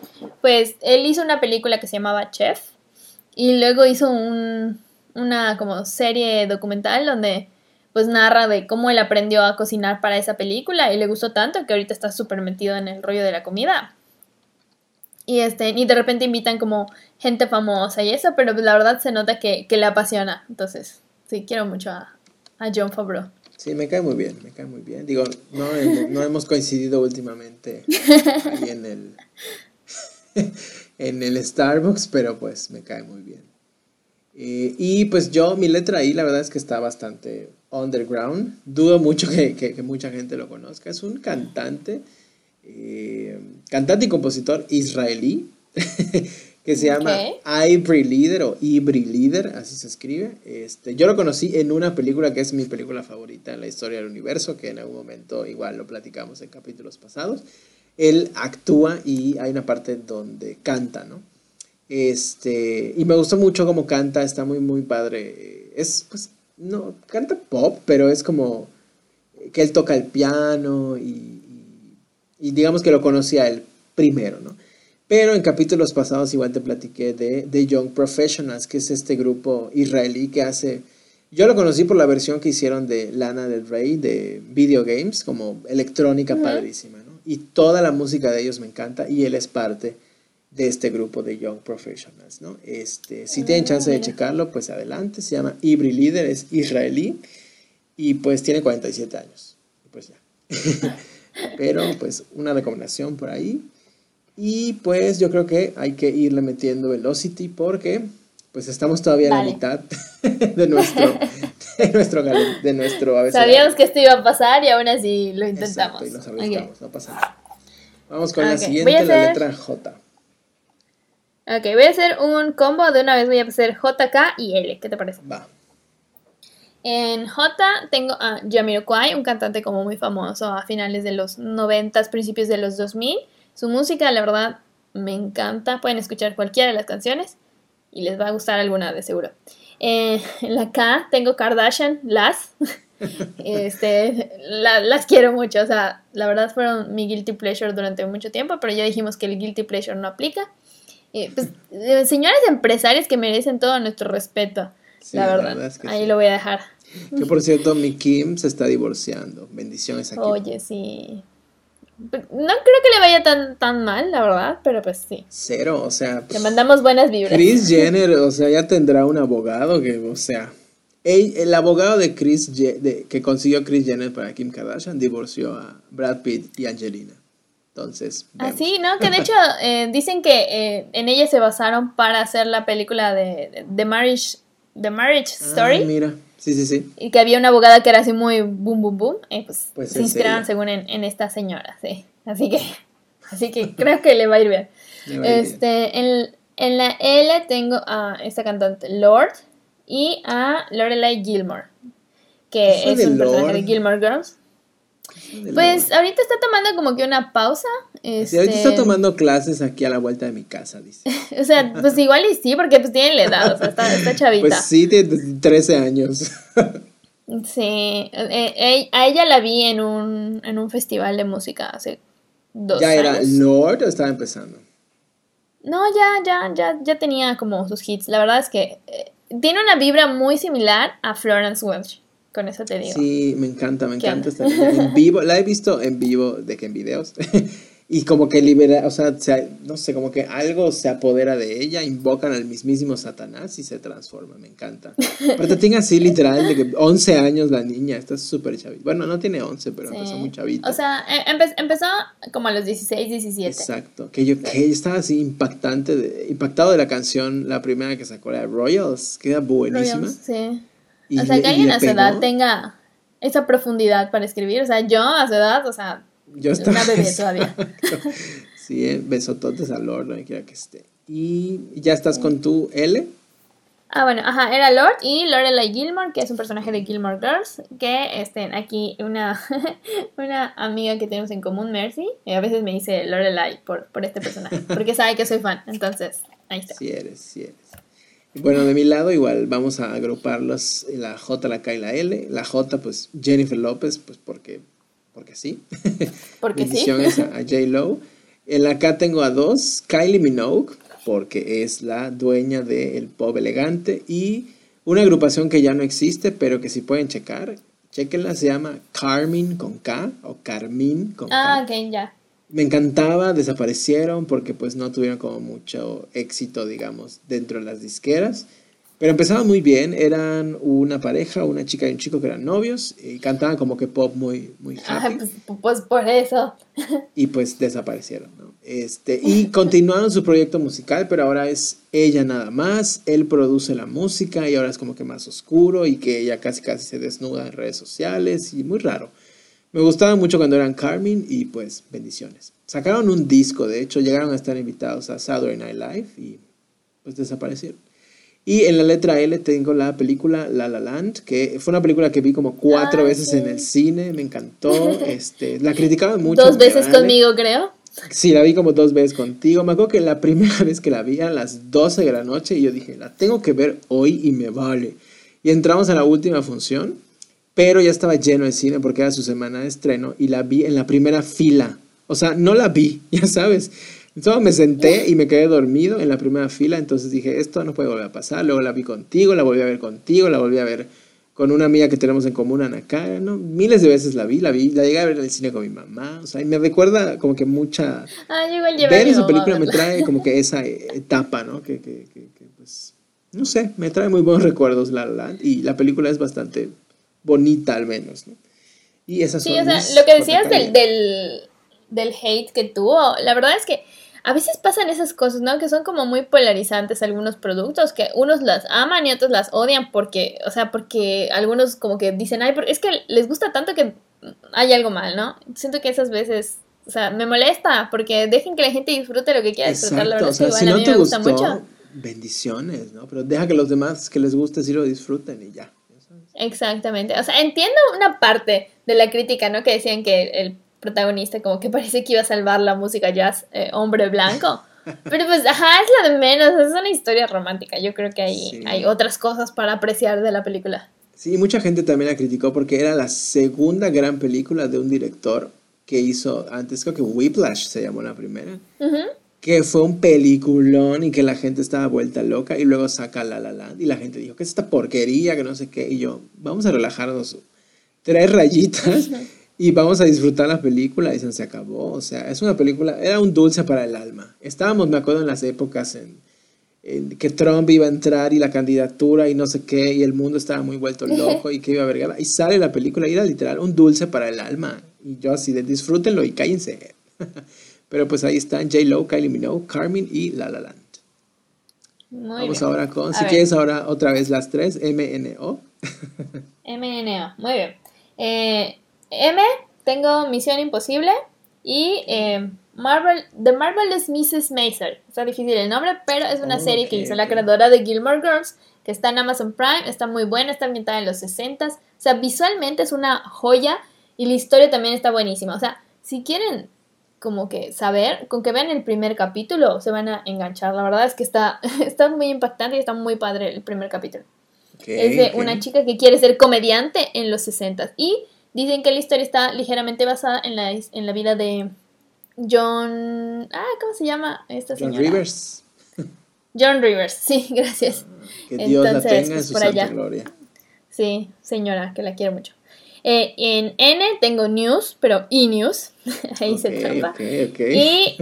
pues él hizo una película que se llamaba Chef y luego hizo un, una como serie documental donde pues narra de cómo él aprendió a cocinar para esa película y le gustó tanto que ahorita está súper metido en el rollo de la comida. Y, este, y de repente invitan como gente famosa y eso, pero la verdad se nota que, que le apasiona. Entonces, sí, quiero mucho a, a, John Favreau. Sí, me cae muy bien, me cae muy bien. Digo, no, no hemos coincidido últimamente ahí en el, [LAUGHS] en el Starbucks, pero pues me cae muy bien. Eh, y pues yo, mi letra ahí, la verdad es que está bastante underground. Dudo mucho que, que, que mucha gente lo conozca. Es un cantante eh, cantante y compositor israelí [LAUGHS] que se llama Ivory Leader o Ibri Leader, así se escribe. Este, yo lo conocí en una película que es mi película favorita en la historia del universo, que en algún momento igual lo platicamos en capítulos pasados. Él actúa y hay una parte donde canta, ¿no? Este, y me gustó mucho cómo canta, está muy, muy padre. Es, pues, no, canta pop, pero es como que él toca el piano y y digamos que lo conocía él primero, ¿no? Pero en capítulos pasados igual te platiqué de, de Young Professionals, que es este grupo israelí que hace... Yo lo conocí por la versión que hicieron de Lana del Rey, de video games, como electrónica padrísima, ¿no? Y toda la música de ellos me encanta y él es parte de este grupo de Young Professionals, ¿no? Este, si tienen chance de ah, checarlo, pues adelante, se llama Ibri Leader, es israelí y pues tiene 47 años. Pues ya. [LAUGHS] Pero pues una recomendación por ahí. Y pues yo creo que hay que irle metiendo Velocity porque pues estamos todavía en la mitad [LAUGHS] de nuestro, de nuestro, de nuestro [LAUGHS] Sabíamos que esto iba a pasar y aún así lo intentamos. Exacto, y no pasa nada. Vamos con la siguiente, la letra J. Ok, voy a hacer un combo. De una vez voy a hacer J, K y L. ¿Qué te parece? Va. En J tengo a Jamiroquai, un cantante como muy famoso a finales de los 90, principios de los 2000. Su música, la verdad, me encanta. Pueden escuchar cualquiera de las canciones y les va a gustar alguna de seguro. Eh, en la K tengo Kardashian, las. [LAUGHS] este, las quiero mucho. O sea, la verdad fueron mi guilty pleasure durante mucho tiempo, pero ya dijimos que el guilty pleasure no aplica. eh, pues, eh, señores empresarios que merecen todo nuestro respeto, la verdad. Ahí lo voy a dejar. Que por cierto, mi Kim se está divorciando. Bendiciones aquí. Oye, sí. No creo que le vaya tan, tan mal, la verdad, pero pues sí. Cero, o sea. Le mandamos buenas vibras. Chris Jenner, o sea, ya tendrá un abogado que, o sea. El, abogado de Chris de, que consiguió Chris Jenner para Kim Kardashian divorció a Brad Pitt y Angelina. Entonces. Ah, sí, ¿no? Que de [LAUGHS] hecho eh, dicen que eh, en ella se basaron para hacer la película de, The Marriage, The Marriage ah, Story. mira. Sí, sí, sí. Y que había una abogada que era así muy boom, boom, boom. Pues, pues se inspiraron según en, esta señora, sí. Así que, [LAUGHS] así que creo que le va a ir bien. este, En, en, la L tengo a esta cantante Lord y a Lorelai Gilmore, que es un personaje de Gilmore Girls. Pues ahorita está tomando como que una pausa. Este... ahorita está tomando clases aquí a la vuelta de mi casa, dice. [LAUGHS] o sea, pues igual y sí, porque pues tiene la edad, o sea, está, está chavita. Pues sí, tiene 13 años. [LAUGHS] sí, eh, eh, a ella la vi en un, en un festival de música hace dos ¿Ya años. ¿Ya era Lord o estaba empezando? No, ya, ya, ya, ya tenía como sus hits. La verdad es que eh, tiene una vibra muy similar a Florence Welch. Con eso te digo. Sí, me encanta, me encanta estar en vivo. [LAUGHS] La he visto en vivo, de que en videos. Y como que libera, o sea, no sé, como que algo se apodera de ella, invocan al mismísimo Satanás y se transforma, me encanta. Pero tiene así literal de que 11 años la niña, está súper chavita. Bueno, no tiene 11, pero empezó muy chavita. O sea, e, empezó como a los 16, 17. Exacto, que yo, que estaba así impactante, de, impactado de la canción, la primera que sacó, la Royals, que era buenísima. Royals, sí o sea, que alguien a su edad tenga esa profundidad para escribir. O sea, yo a su edad, o sea, yo estaba una bebé todavía. [LAUGHS] sí, eh, besototes a Lord, donde quiera que esté. Y ya estás con tu L. Ah, bueno, ajá, era Lord y Lorelai Gilmore, que es un personaje de Gilmore Girls, que estén aquí una, [LAUGHS] una amiga que tenemos en común, Mercy, y a veces me dice Lorelai por, por este personaje, [LAUGHS] porque sabe que soy fan, entonces, ahí está. Sí eres, sí eres. Bueno, de mi lado igual vamos a agruparlos la J, la K y la L. La J, pues Jennifer López, pues porque, porque sí. Porque [LAUGHS] sí. a, a J. Lo. En la K tengo a dos, Kylie Minogue, porque es la dueña del pop elegante. Y una agrupación que ya no existe, pero que si pueden checar, chequenla, se llama Carmin con K o Carmin con K. Ah, ok, ya me encantaba, desaparecieron porque pues no tuvieron como mucho éxito, digamos, dentro de las disqueras. Pero empezaban muy bien, eran una pareja, una chica y un chico que eran novios y cantaban como que pop muy, muy happy. pues, pues, por eso. [LAUGHS] Y pues desaparecieron, ¿no? Este, y continuaron su proyecto musical, pero ahora es ella nada más, él produce la música y ahora es como que más oscuro y que ella casi casi se desnuda en redes sociales y muy raro. Me gustaba mucho cuando eran Carmen y pues bendiciones. Sacaron un disco, de hecho, llegaron a estar invitados a Saturday Night Live y pues desaparecieron. Y en la letra L tengo la película La La Land, que fue una película que vi como cuatro ah, veces en el cine, me encantó. [LAUGHS] Este, la criticaban mucho. Dos veces conmigo, creo. Sí, la vi como dos veces contigo. Me acuerdo que la primera [LAUGHS] vez que la vi a las 12 de la noche y yo dije, la tengo que ver hoy y me vale. Y entramos a la última función pero ya estaba lleno el cine porque era su semana de estreno y la vi en la primera fila. O sea, no la vi, [LAUGHS] ya sabes. Entonces me senté y me quedé dormido en la primera fila, entonces dije, esto no puede volver a pasar. Luego la vi contigo, la volví a ver contigo, la volví a ver con una amiga que tenemos en común, Ana Karen, ¿no? Miles de veces la vi, la vi, la llegué a ver en el cine con mi mamá, o sea, y me recuerda como que mucha... Ah, igual ver esa película me trae como que esa etapa, ¿no? Que, que, que, pues, no sé, me trae muy buenos recuerdos La La y la película es bastante bonita al menos, ¿no? Y esas sí, o sea, lo que decías del, del, del hate que tuvo, la verdad es que a veces pasan esas cosas, ¿no? Que son como muy polarizantes algunos productos, que unos las aman y otros las odian porque, o sea, porque algunos como que dicen, ay, es que les gusta tanto que hay algo mal, ¿no? Siento que esas veces, o sea, me molesta porque dejen que la gente disfrute lo que quiera disfrutar, la verdad o sea, si no te gusta mucho. Bendiciones, ¿no? Pero deja que los demás que les guste sí lo disfruten y ya. Exactamente. O sea, entiendo una parte de la crítica, ¿no? Que decían que el protagonista como que parece que iba a salvar la música jazz eh, hombre blanco. Pero pues, ajá, es lo de menos, es una historia romántica. Yo creo que hay, hay otras cosas para apreciar de la película. Sí, mucha gente también la criticó porque era la segunda gran película de un director que hizo antes, creo que Whiplash se llamó la primera. que fue un peliculón y que la gente estaba vuelta loca y luego saca La La Land y la gente dijo, ¿qué es esta porquería? Que no sé qué. Y yo, vamos a relajarnos tres rayitas y vamos a disfrutar la película y se acabó. O sea, es una película, era un dulce para el alma. Estábamos, me acuerdo, en las épocas en, que Trump iba a entrar y la candidatura y no sé qué y el mundo estaba muy vuelto loco y que iba a vergar. Y sale la película y era literal un dulce para el alma. Y yo así de disfrútenlo y cállense. [LAUGHS] Pero pues ahí están J-Lo, Kylie Minogue, Carmen y La La Land. Vamos ahora con, si quieres ahora otra vez las tres, MNO. [LAUGHS] MNO, muy bien. Eh, M, tengo Misión Imposible y eh, Marvel, The Marvelous Mrs. Maisel. Está difícil el nombre, pero es una serie que hizo la creadora de Gilmore Girls, que está en Amazon Prime, está muy buena, está ambientada en los 60 O sea, visualmente es una joya y la historia también está buenísima. O sea, si quieren como que saber, con que vean el primer capítulo se van a enganchar. La verdad es que está, [LAUGHS] está muy impactante y está muy padre el primer capítulo. es de una chica que quiere ser comediante en los 60 y dicen que la historia está ligeramente basada en la, en la vida de John... Ah, ¿cómo se llama esta señora? John Rivers. John Rivers, sí, [LAUGHS] gracias. Que Dios la tenga en pues, su santa gloria. Sí, señora, que la quiero mucho. Eh, en N tengo news, pero e-news. [LAUGHS] Ahí se trampa. Y,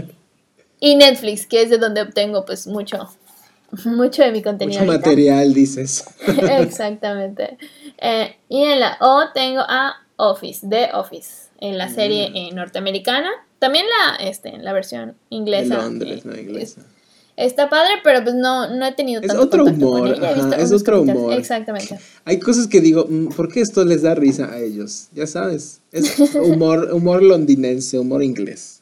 y, Netflix, que es de donde obtengo pues mucho, [LAUGHS] mucho de mi contenido. Mucho material, dices. Exactamente. Eh, y en la O tengo a Office, The Office, en la serie mm. eh, norteamericana. También la, este, la versión inglesa. De Londres, no inglesa. Está padre, pero pues no, no he tenido tanto Es otro humor, es otro humor. Exactamente. Hay cosas que digo, mm, ¿por qué esto les da risa a ellos? Ya sabes, es humor, [LAUGHS] humor londinense, humor inglés.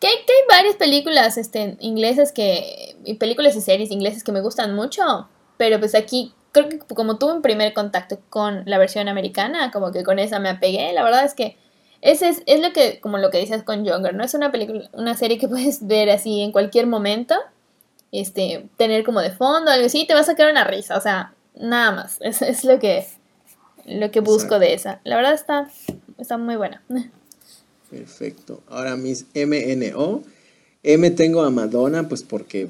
Que hay, que hay varias películas este, inglesas que, y películas y series inglesas que me gustan mucho, pero pues aquí creo que como tuve un primer contacto con la versión americana, como que con esa me apegué, la verdad es que ese es, es lo que, como lo que dices con Younger, ¿no? Es una película, una serie que [LAUGHS] puedes ver así en cualquier momento este, tener como de fondo, algo así, te va a sacar una risa, o sea, nada más, [LAUGHS] es, es lo que, lo que busco de esa. La verdad está, está muy buena. Perfecto. Ahora mis MNO. M tengo a Madonna, pues porque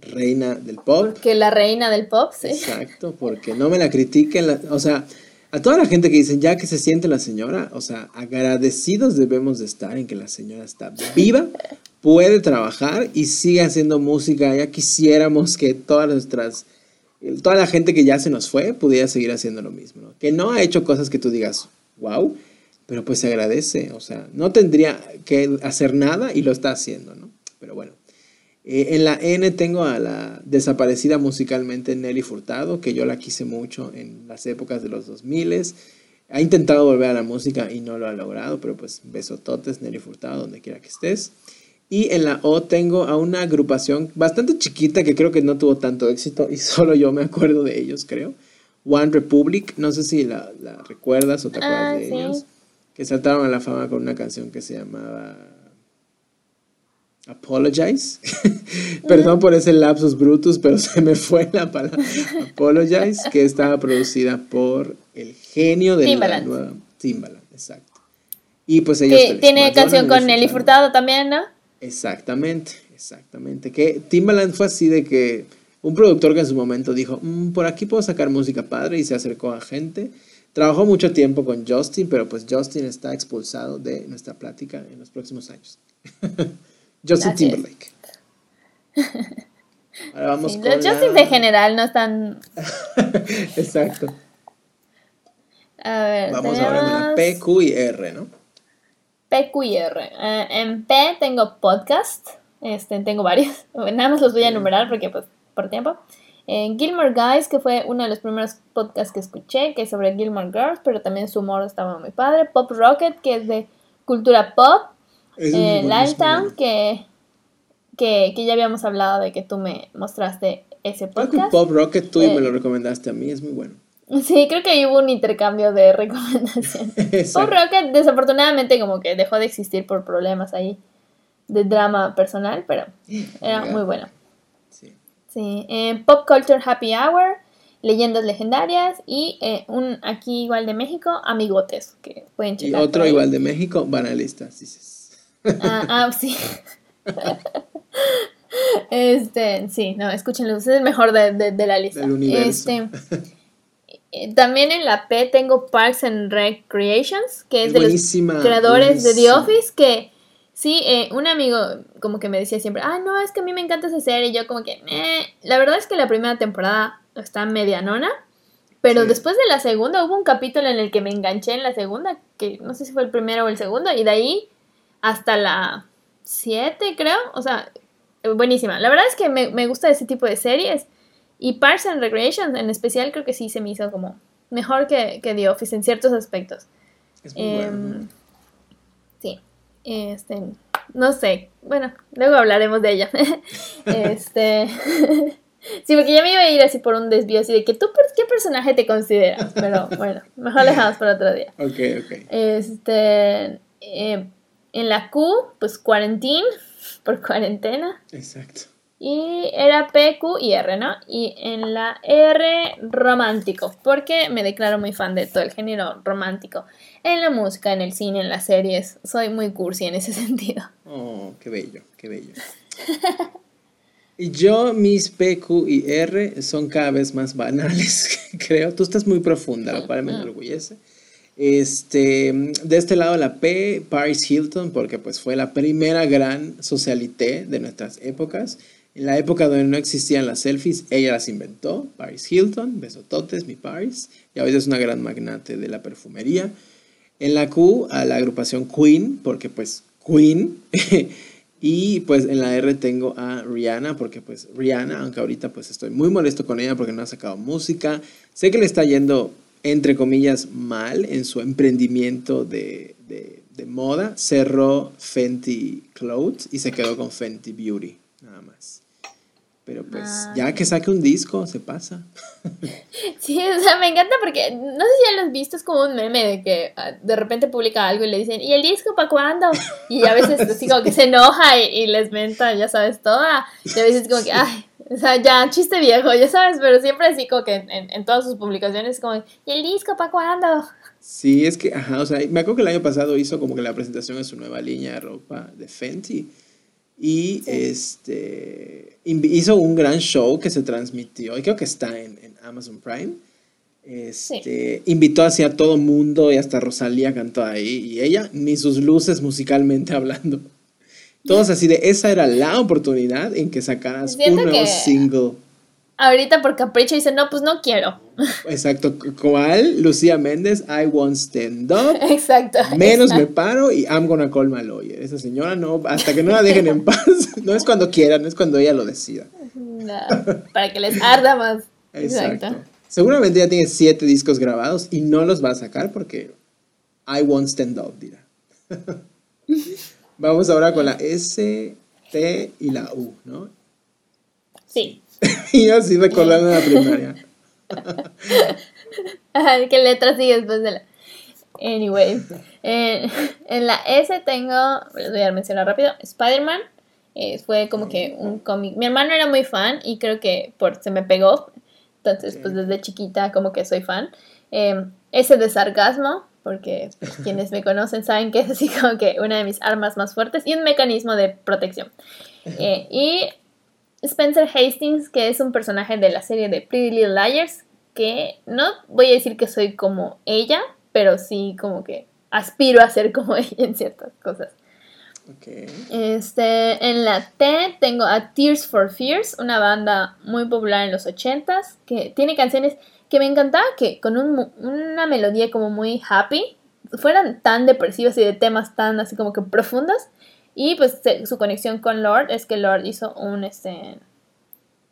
reina del pop. Que la reina del pop, sí. Exacto, porque no me la critiquen, o sea, a toda la gente que dice ya que se siente la señora, o sea, agradecidos debemos de estar en que la señora está viva, [LAUGHS] puede trabajar y sigue haciendo música. Ya quisiéramos que todas nuestras, toda la gente que ya se nos fue pudiera seguir haciendo lo mismo. Que no ha hecho cosas que tú digas, wow, pero pues se agradece. O sea, no tendría que hacer nada y lo está haciendo, ¿no? Pero bueno. Eh, en la N tengo a la desaparecida musicalmente Nelly Furtado, que yo la quise mucho en las épocas de los 2000. Ha intentado volver a la música y no lo ha logrado, pero pues besototes Nelly Furtado, donde quiera que estés. Y en la O tengo a una agrupación bastante chiquita que creo que no tuvo tanto éxito y [LAUGHS] solo yo me acuerdo de ellos, creo. One Republic, no sé si la, recuerdas o te acuerdas ah, de ellos. Que saltaron a la fama con una canción que se llamaba Apologize. [LAUGHS] Perdón por ese lapsus brutus, pero [LAUGHS] se me fue la palabra Apologize, que estaba producida por el genio de la nueva Timbaland, exacto. Y pues ellos... tiene canción con Nelly Furtado también, ¿no? Exactamente, exactamente. Que Timbaland fue así de que un productor que en su momento dijo, mm, por aquí puedo sacar música padre y se acercó a gente. Trabajó mucho tiempo con Justin, pero pues Justin está expulsado de nuestra plática en los próximos años. [LAUGHS] Justin Timberlake. Ahora vamos con los Justin en general no están... [LAUGHS] Exacto. A ver, vamos ahora con la P, Q y R, ¿no? PQR. Eh, en P tengo podcast, este, tengo varios, [LAUGHS] nada más los voy a enumerar porque pues por tiempo. En Gilmore Guys, que fue uno de los primeros podcasts que escuché, que es sobre Gilmore Girls, pero también su humor estaba muy padre. Pop Rocket, que es de cultura pop. Eh, Lifetime, que, que, que, ya habíamos hablado de que tú me mostraste ese podcast. Pop Rocket tú y me eh, lo recomendaste a mí, es muy bueno. Sí, creo que ahí hubo un intercambio de [LAUGHS] recomendaciones. [LAUGHS] Pop Rocket desafortunadamente como que dejó de existir por problemas ahí de drama personal, pero era muy bueno. Sí. sí. Eh, Pop Culture Happy Hour, Leyendas Legendarias y eh, un aquí igual de México, Amigotes, que pueden checar. Y otro igual de México, Banalistas, dices. Ah, ah sí. Este, sí, no, escúchenlo, es el mejor de, de, la lista. Este, eh, también en la P tengo Parks and Recreations, que es, de los creadores de The Office, que sí, eh, un amigo como que me decía siempre, ah, no, es que a mí me encanta esa serie, y yo como que, la verdad es que la primera temporada está medianona, pero después de la segunda hubo un capítulo en el que me enganché en la segunda, que no sé si fue el primero o el segundo, y de ahí hasta la 7 creo, o sea, buenísima. La verdad es que me, gusta ese tipo de series. Y Parks and Recreation en especial creo que sí se me hizo como mejor que, que The Office en ciertos aspectos. Em, sí. Este, no sé. Bueno, luego hablaremos de ella. [LAUGHS] este. [LAUGHS] sí, porque ya me iba a ir así por un desvío así de que tú, ¿qué personaje te consideras? Pero bueno, mejor dejamos para otro día. [LAUGHS] Ok, ok. Este. Eh, en la Q, pues Quarantine [LAUGHS] por cuarentena. Exacto. Y era P, Q y R, ¿no? Y en la R, romántico, porque me declaro muy fan de todo el género romántico. En la música, en el cine, en las series, soy muy cursi en ese [LAUGHS] sentido. Oh, qué bello, qué bello. [LAUGHS] y yo, mis P, Q y R son cada vez más banales, creo. Tú estás muy profunda, lo cual me enorgullece. Este, de este lado la P, Paris Hilton, porque pues fue la primera gran socialité de nuestras épocas. En la época donde no existían las selfies, ella las inventó. Paris Hilton, besototes, mi Paris. Y hoy es una gran magnate de la perfumería. En la Q, a la agrupación Queen, porque pues Queen. [LAUGHS] y pues en la R tengo a Rihanna, porque pues Rihanna, aunque ahorita pues estoy muy molesto con ella porque no ha sacado música. Sé que le está yendo entre comillas, mal en su emprendimiento de, moda, cerró Fenty Clothes y se quedó con Fenty Beauty, nada más. Pero pues, ah. ya que saque un disco, se pasa. [LAUGHS] Sí, o sea, me encanta porque, no sé si ya lo has visto, es como un meme de que ah, de repente publica algo y le dicen, ¿y el disco para cuándo? Y a veces así como que se enoja y, les menta, ya sabes, toda. Y a veces como que, ay, o sea, ya, chiste viejo, ya sabes, pero siempre así como que en, en todas sus publicaciones como, ¿y el disco para cuándo? Sí, es que, ajá, o sea, me acuerdo que el año pasado hizo como que la presentación de su nueva línea de ropa de Fenty. Y este hizo un gran show que se transmitió, y creo que está en, en Amazon Prime. Este, Invitó hacia todo mundo y hasta Rosalía cantó ahí. Y ella, ni sus luces musicalmente [LAUGHS] hablando. Todos así de, esa era la oportunidad en que sacaras un nuevo single. Ahorita por capricho dice, no, pues no quiero. [LAUGHS] Exacto, ¿cuál? Lucía Méndez, I want stand up. [LAUGHS] Exacto. Menos me paro y I'm gonna call my lawyer. Esa señora no, hasta que no la dejen en paz. [LAUGHS] No es cuando quieran, es cuando ella lo decida. No, para que les arda más. Exacto. Seguramente ya tiene siete discos grabados y no los va a sacar porque I want stand up, dirá. Vamos ahora con la S, T y la U, ¿no? Sí. [LAUGHS] y así recordando la primaria. [LAUGHS] ¿Qué letra sigue después de la...? Anyway, en la S tengo, les voy a mencionar rápido, Spider-Man. Eh, fue como que un cómic. Mi hermano era muy fan y creo que por se me pegó. Entonces, pues desde chiquita como que soy fan. Eh, ese de sarcasmo, porque pues, quienes me conocen saben que es así como que una de mis armas más fuertes y un mecanismo de protección. Eh, y Spencer Hastings, que es un personaje de la serie de Pretty Little Liars, que no voy a decir que soy como ella, pero sí como que aspiro a ser como [LAUGHS] ella en ciertas cosas. Este, en la T tengo a Tears for Fears, una banda muy popular en los 80s, que tiene canciones que me encantaba que con una melodía como muy happy fueran tan depresivas y de temas tan así como que profundos. Y pues su conexión con Lord es que Lord hizo un, este,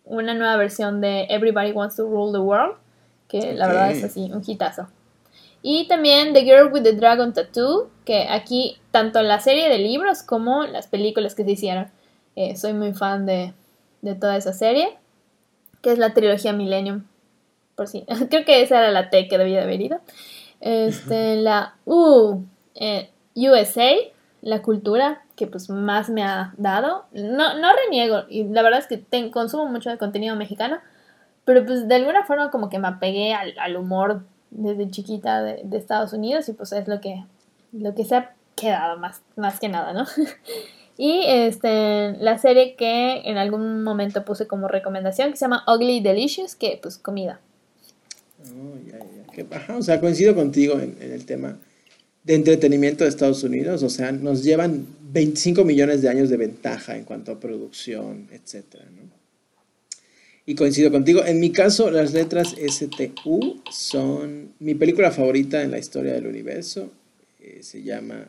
una nueva versión de Everybody Wants to Rule the World, que la verdad es así, un hitazo. Y también The Girl with the Dragon Tattoo, que aquí tanto la serie de libros como las películas que se hicieron. Eh, soy muy fan de, de toda esa serie, que es la trilogía Millennium por si. [LAUGHS] Creo que esa era la T que debía haber ido. Este, la U, eh, USA, la cultura que pues más me ha dado. No, no reniego, y la verdad es que consumo mucho de contenido mexicano, pero pues de alguna forma como que me apegué al, humor desde chiquita de, Estados Unidos y pues es lo que, lo que se ha quedado más, más que nada, ¿no? [LAUGHS] Y este, la serie que en algún momento puse como recomendación, que se llama Ugly Delicious, que pues comida. O sea, coincido contigo en, el tema de entretenimiento de Estados Unidos. O sea, nos llevan 25 millones de años de ventaja en cuanto a producción, etcétera, ¿no? Y coincido contigo. En mi caso, las letras STU son mi película favorita en la historia del universo. Eh, se llama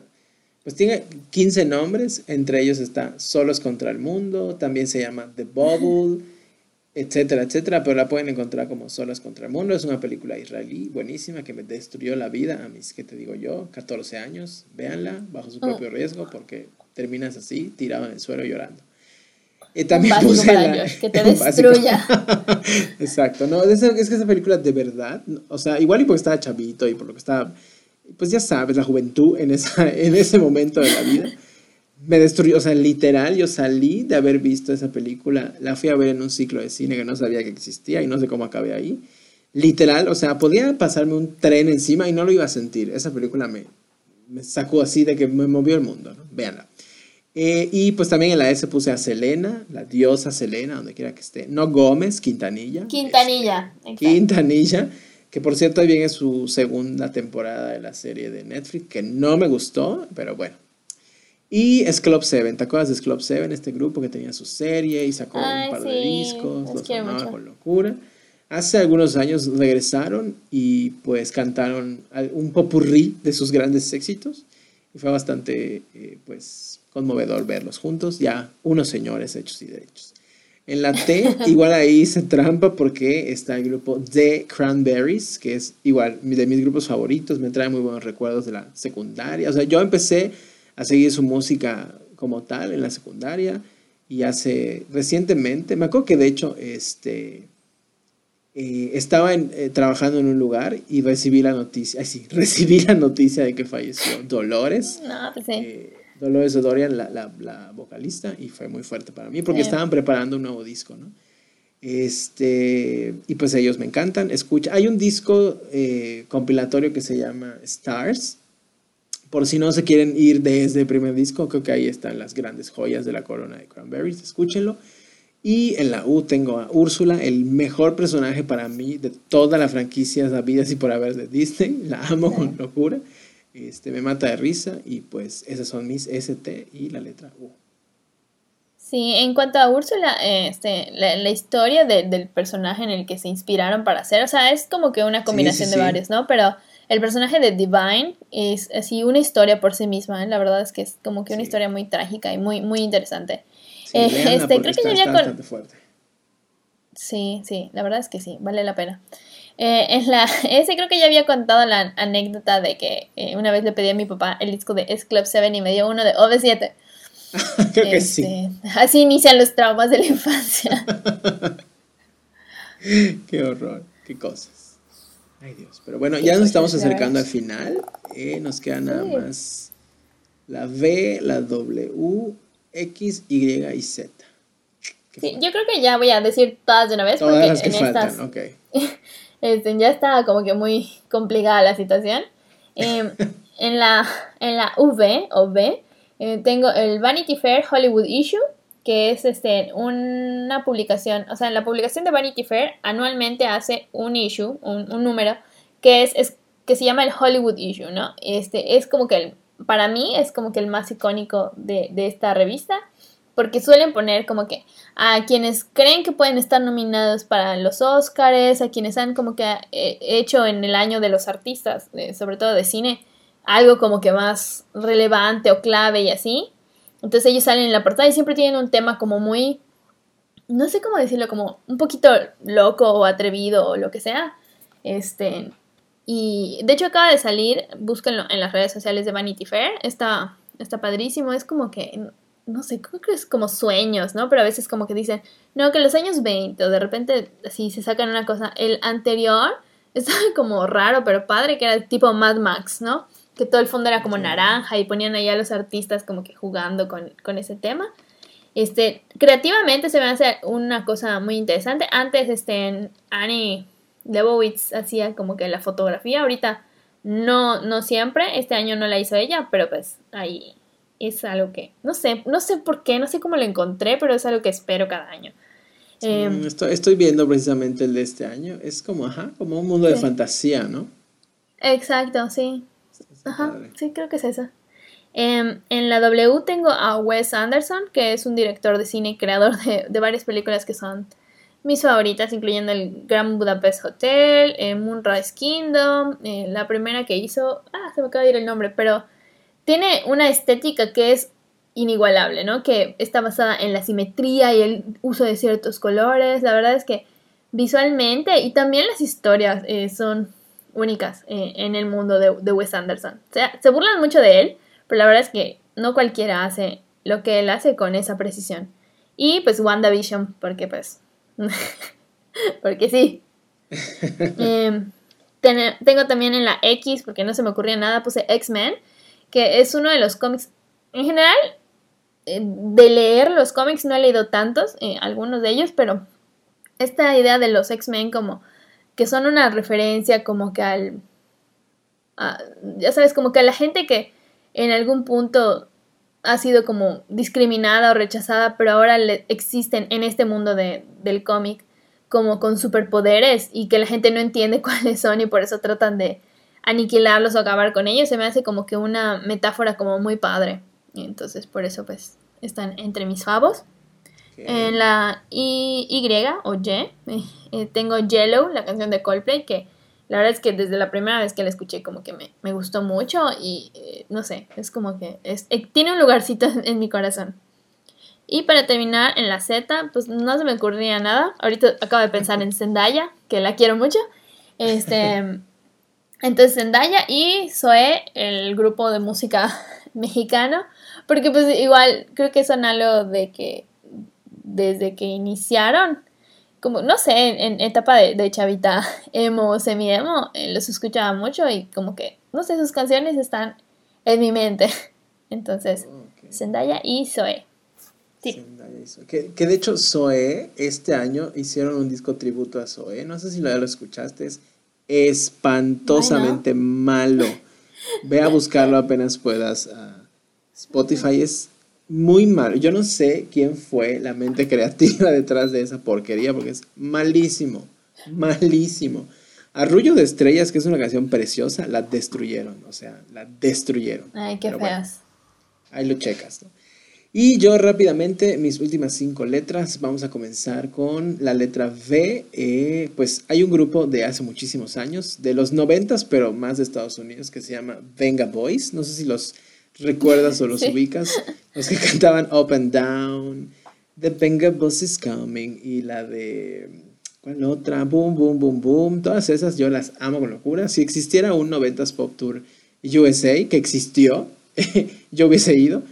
pues tiene 15 nombres, entre ellos está Solos contra el Mundo, también se llama The Bubble, etcétera, etcétera, pero la pueden encontrar como Solos contra el Mundo. Es una película israelí buenísima que me destruyó la vida a mis, ¿qué te digo yo? 14 años. Véanla bajo su propio oh. riesgo porque terminas así, tirado en el suelo llorando. Y también puse la, que [LAUGHS] te destruya. [LAUGHS] Exacto, no, es, es, que esa película de verdad, o sea, igual y porque estaba chavito y por lo que estaba pues ya sabes, la juventud en, esa, en ese momento de la vida. Me destruyó, o sea, literal, yo salí de haber visto esa película, la fui a ver en un ciclo de cine que no sabía que existía y no sé cómo acabé ahí. Literal, o sea, podía pasarme un tren encima y no lo iba a sentir. Esa película me, me sacó así de que me movió el mundo, ¿no? Véanla. Eh, y pues también en la S puse a Selena, la diosa Selena, donde quiera que esté. No Gómez, Quintanilla. Quintanilla. Quintanilla que por cierto ahí viene su segunda temporada de la serie de Netflix, que no me gustó, pero bueno. Y es Club 7, ¿te acuerdas de Club 7? Este grupo que tenía su serie y sacó un par de discos, los amaba con locura. Hace algunos años regresaron y pues cantaron un popurrí de sus grandes éxitos y fue bastante eh, pues conmovedor verlos juntos, ya unos señores hechos y derechos. En la T, [LAUGHS] igual ahí se trampa porque está el grupo The Cranberries, que es igual de mis grupos favoritos, me trae muy buenos recuerdos de la secundaria. O sea, yo empecé a seguir su música como tal en la secundaria y hace recientemente, me acuerdo que de hecho este, eh, estaba eh, trabajando en un lugar y recibí la noticia, ay sí, [LAUGHS] recibí la noticia de que falleció Dolores. No, pues sí. Eh, Dolores Dorian, la, la, la, vocalista, y fue muy fuerte para mí porque estaban preparando un nuevo disco, ¿no? Este, y pues ellos me encantan. Escucha, hay un disco eh, compilatorio que se llama Stars. Por si no se quieren ir desde el primer disco, creo que ahí están las grandes joyas de la corona de Cranberries. Escúchenlo. Y en la U tengo a Úrsula, el mejor personaje para mí de toda la franquicia Sabidas y por haber de Disney. La amo con locura. Este, me mata de risa y pues esas son mis ST y la letra U. Sí, en cuanto a Úrsula, este, la, historia del personaje en el que se inspiraron para hacer, o sea, es como que una combinación de varios, ¿no? Pero el personaje de Divine es así una historia por sí misma, ¿eh? la verdad es que es como que una historia muy trágica y muy, muy interesante. Eh, este, creo que ya había con... Sí, sí, la verdad es que sí, vale la pena. Eh, en la, [LAUGHS] ese creo que ya había contado la anécdota de que eh, una vez le pedí a mi papá el disco de S Club 7 y me dio uno de OV7. [LAUGHS] creo que sí. Este, así inician los traumas de la infancia. [LAUGHS] qué horror, qué cosas. Ay Dios, pero bueno, ya nos estamos acercando al final. Eh, nos queda nada más la V, la W, X, Y y Z. Sí, yo creo que ya voy a decir todas de una vez. Todas las que faltan, estas... ok. [LAUGHS] Este, ya está como que muy complicada la situación. Em, [LAUGHS] en, la, en la V o B eh, tengo el Vanity Fair Hollywood Issue, que es este, una publicación, o sea, la publicación de Vanity Fair anualmente hace un issue, un, número, que es, es, que se llama el Hollywood Issue, ¿no? Este, es como que, el, para mí, es como que el más icónico de, de esta revista porque suelen poner como que a quienes creen que pueden estar nominados para los Oscars, a quienes han como que eh, hecho en el año de los artistas, sobre todo de cine, algo como que más relevante o clave y así. Entonces ellos salen en la portada y siempre tienen un tema como muy, no sé cómo decirlo, como un poquito loco o atrevido o lo que sea. Este, y de hecho acaba de salir, búsquenlo en las redes sociales de Vanity Fair, está, está padrísimo, es como que no sé, creo que es como sueños, ¿no? Pero a veces como que dicen, no, que los años 20 o de repente así se sacan una cosa. El anterior [LAUGHS] estaba como raro, pero padre, que era tipo Mad Max, ¿no? Que todo el fondo era como naranja y ponían ahí a los artistas como que jugando con, con ese tema. Este, creativamente se me hace una cosa muy interesante. Antes, este, Annie Lebowitz hacía como que la fotografía. Ahorita no, no siempre. Este año no la hizo ella, pero pues ahí es algo que, no sé, no sé por qué, no sé cómo lo encontré, pero es algo que espero cada año. Em, estoy, estoy, viendo precisamente el de este año. Es como, ajá, como un mundo de fantasía, ¿no? Exacto, sí. Ajá, sí, creo que es eso. Em, en la W tengo a Wes Anderson, que es un director de cine y creador de, de varias películas que son mis favoritas, incluyendo el Grand Budapest Hotel, eh, Moonrise Kingdom, eh, la primera que hizo, ah, se me acaba de ir el nombre, pero tiene una estética que es inigualable, ¿no? Que está basada en la simetría y el uso de ciertos colores. La verdad es que visualmente y también las historias eh, son únicas en el mundo de, de Wes Anderson. O sea, se burlan mucho de él, pero la verdad es que no cualquiera hace lo que él hace con esa precisión. Y pues WandaVision, porque pues [LAUGHS] porque sí. [LAUGHS] Em, tengo también en la X, porque no se me ocurría nada, puse X-Men, que es uno de los cómics. En general, eh, de leer los cómics no he leído tantos, eh, algunos de ellos, pero esta idea de los X-Men como que son una referencia como que al... ya sabes, como que a la gente que en algún punto ha sido como discriminada o rechazada, pero ahora existen en este mundo de, del cómic como con superpoderes y que la gente no entiende [LAUGHS] cuáles son y por eso tratan de aniquilarlos o acabar con ellos, se me hace como que una metáfora como muy padre. Y entonces por eso pues están entre mis favos. En la y, y o Y eh, tengo Yellow, la canción de Coldplay, que la verdad es que desde la primera vez que la escuché como que me, gustó mucho y eh, no sé, es como que es, eh, tiene un lugarcito [LAUGHS] en, mi corazón. Y para terminar en la Z, pues no se me ocurría nada. Ahorita acabo de pensar en Zendaya, que la quiero mucho. Este, [LAUGHS] entonces Zendaya y Zoe, el grupo de música [LAUGHS] mexicano, porque pues igual creo que son algo de que desde que iniciaron como, no sé, en, etapa de, chavita [LAUGHS] emo, semi-emo, eh, los escuchaba mucho y como que, no sé, sus canciones están en mi mente. [LAUGHS] Entonces, Zendaya y Zoe. Sí. Que, que, de hecho Zoe este año hicieron un disco tributo a Zoe. No sé si lo, lo escuchaste. Es espantosamente malo. Ve a buscarlo [LAUGHS] apenas puedas. Spotify es muy malo. Yo no sé quién fue la mente creativa [LAUGHS] detrás de esa porquería, porque es malísimo, malísimo. Arrullo de Estrellas, que es una canción preciosa, la destruyeron, o sea, la destruyeron. Ay, qué feas. ahí lo checas, ¿no? Y yo rápidamente, mis últimas cinco letras, vamos a comenzar con la letra V. Eh, pues hay un grupo de hace muchísimos años, de los noventas, pero más de Estados Unidos, que se llama Venga Boys. No sé si los recuerdas o los ubicas, los que [LAUGHS] cantaban Up and Down, The Venga Bus is Coming y la de, ¿cuál otra? Boom, Boom, Boom, Boom, todas esas yo las amo con locura. Si existiera un 90s Pop Tour USA, que existió, [LAUGHS] yo hubiese ido,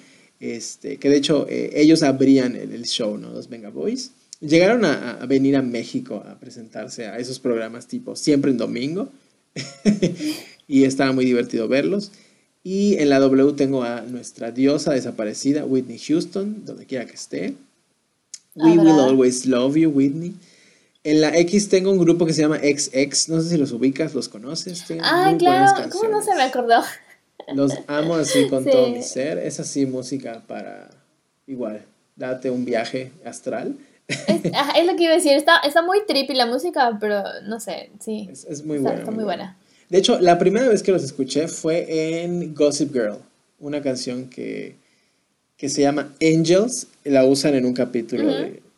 este, que de hecho eh, ellos abrían el, show, ¿no? Los Venga Boys. Llegaron a, a, venir a México a presentarse a esos programas tipo siempre en domingo [LAUGHS] y estaba muy divertido verlos. Y en la W tengo a nuestra diosa desaparecida, Whitney Houston, donde quiera que esté. We will always love you, Whitney. En la X tengo un grupo que se llama XX, no sé si los ubicas, los conoces. ah, claro, ¿cómo no se me acordó? Los amo así con [LAUGHS] todo mi ser. Es así música para, igual, date un viaje astral. Es, lo que iba a decir, está, está muy trippy la música, pero no sé, sí. Es, muy buena. Está muy buena. De hecho, la primera vez que los escuché fue en Gossip Girl, una canción que, se llama Angels, la usan en un capítulo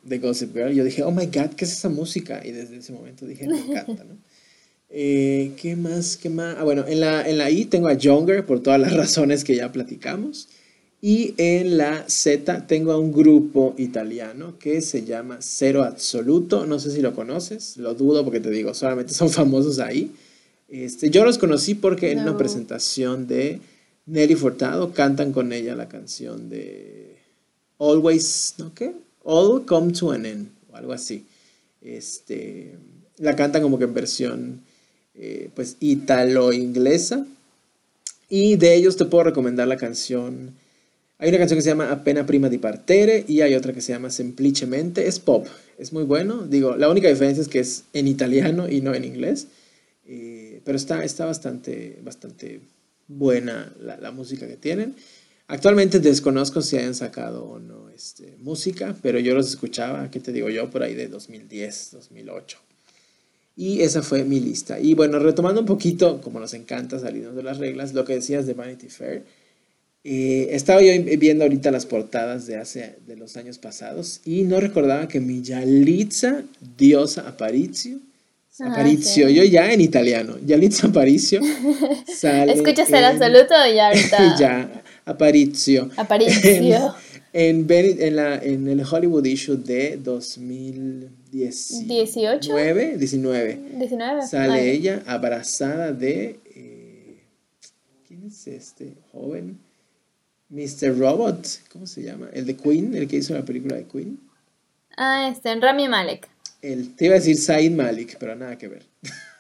de, Gossip Girl. Yo dije, oh my god, ¿qué es esa música? Y desde ese momento dije, me encanta, ¿no? [LAUGHS] Eh, ¿Qué más? ¿Qué más? Ah, bueno, en la, en la I tengo a Younger por todas las [LAUGHS] razones que ya platicamos. Y en la Z tengo a un grupo italiano que se llama Cero Absoluto. No sé si lo conoces, lo dudo porque te digo, solamente son [LAUGHS] famosos ahí. Este, yo los conocí porque en una presentación de Nelly Furtado cantan con ella la canción de Always, ¿no qué? All Come to an End, o algo así. Este, la cantan como que en versión, eh, pues, italo-inglesa. Y de ellos te puedo recomendar la canción. Hay una canción que se llama Appena prima di partere y hay otra que se llama Semplicemente. Es pop, es muy bueno. Digo, la única diferencia es que es en italiano y no en inglés. Eh, pero está, está bastante, bastante buena la, música que tienen. Actualmente desconozco si hayan sacado o no este, música, pero yo los escuchaba, ¿qué te digo yo? Por ahí de 2010, 2008. Y esa fue mi lista. Y bueno, retomando un poquito, como nos encanta salirnos de las reglas, lo que decías de Vanity Fair. Eh, estaba yo viendo ahorita las portadas de hace de los años pasados y no recordaba que mi Yalitza Diosa Aparicio Ah, Aparicio, yo ya en italiano, Yalitza Aparicio. [LAUGHS] Sale ¿Escuchas el absoluto ya [LAUGHS] ahorita? [LAUGHS] ya, Aparicio. Aparicio. En, en, la, en el Hollywood issue de 2018. 19. 19. 19. Sale ella abrazada de. Eh, ¿Quién es este joven? Mr. Robot, ¿cómo se llama? El de Queen, el que hizo la película de Queen. Ah, este, en Rami Malek te iba a decir Said Malik, pero nada que ver.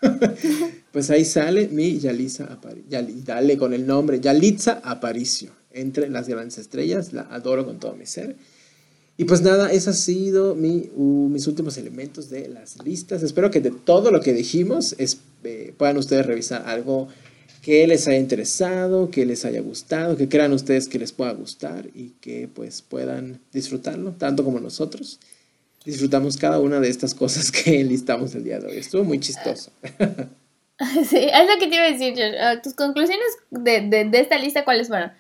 [LAUGHS] pues ahí sale mi Yalitza Aparicio. dale con el nombre, Yalitza Aparicio. Entre las grandes estrellas, la adoro con todo mi ser. Y pues nada, esos han sido mi, mis últimos elementos de las listas. Espero que de todo lo que dijimos eh, puedan ustedes revisar algo que les haya interesado, que les haya gustado, que crean ustedes que les pueda gustar y que pues puedan disfrutarlo, tanto como nosotros disfrutamos cada una de estas cosas que [LAUGHS] listamos el día de hoy. Estuvo muy chistoso. [LAUGHS] Sí, es lo que te iba a decir, ah, Tus conclusiones de, esta lista, ¿cuáles fueron?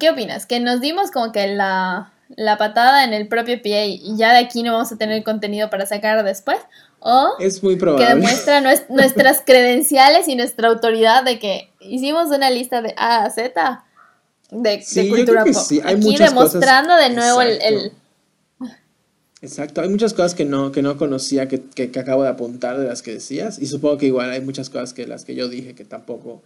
¿Qué opinas? ¿Que nos dimos como que la, patada en el propio pie y ya de aquí no vamos a tener contenido para sacar después? ¿O es muy probable. que demuestra [LAUGHS] nuestras credenciales y nuestra autoridad de que hicimos una lista de A a Z de, cultura pop? Sí. Hay aquí demostrando de nuevo el Exacto, hay muchas cosas que no, que no conocía, que, que, acabo de apuntar de las que decías, y supongo que igual hay muchas cosas que las que yo dije que tampoco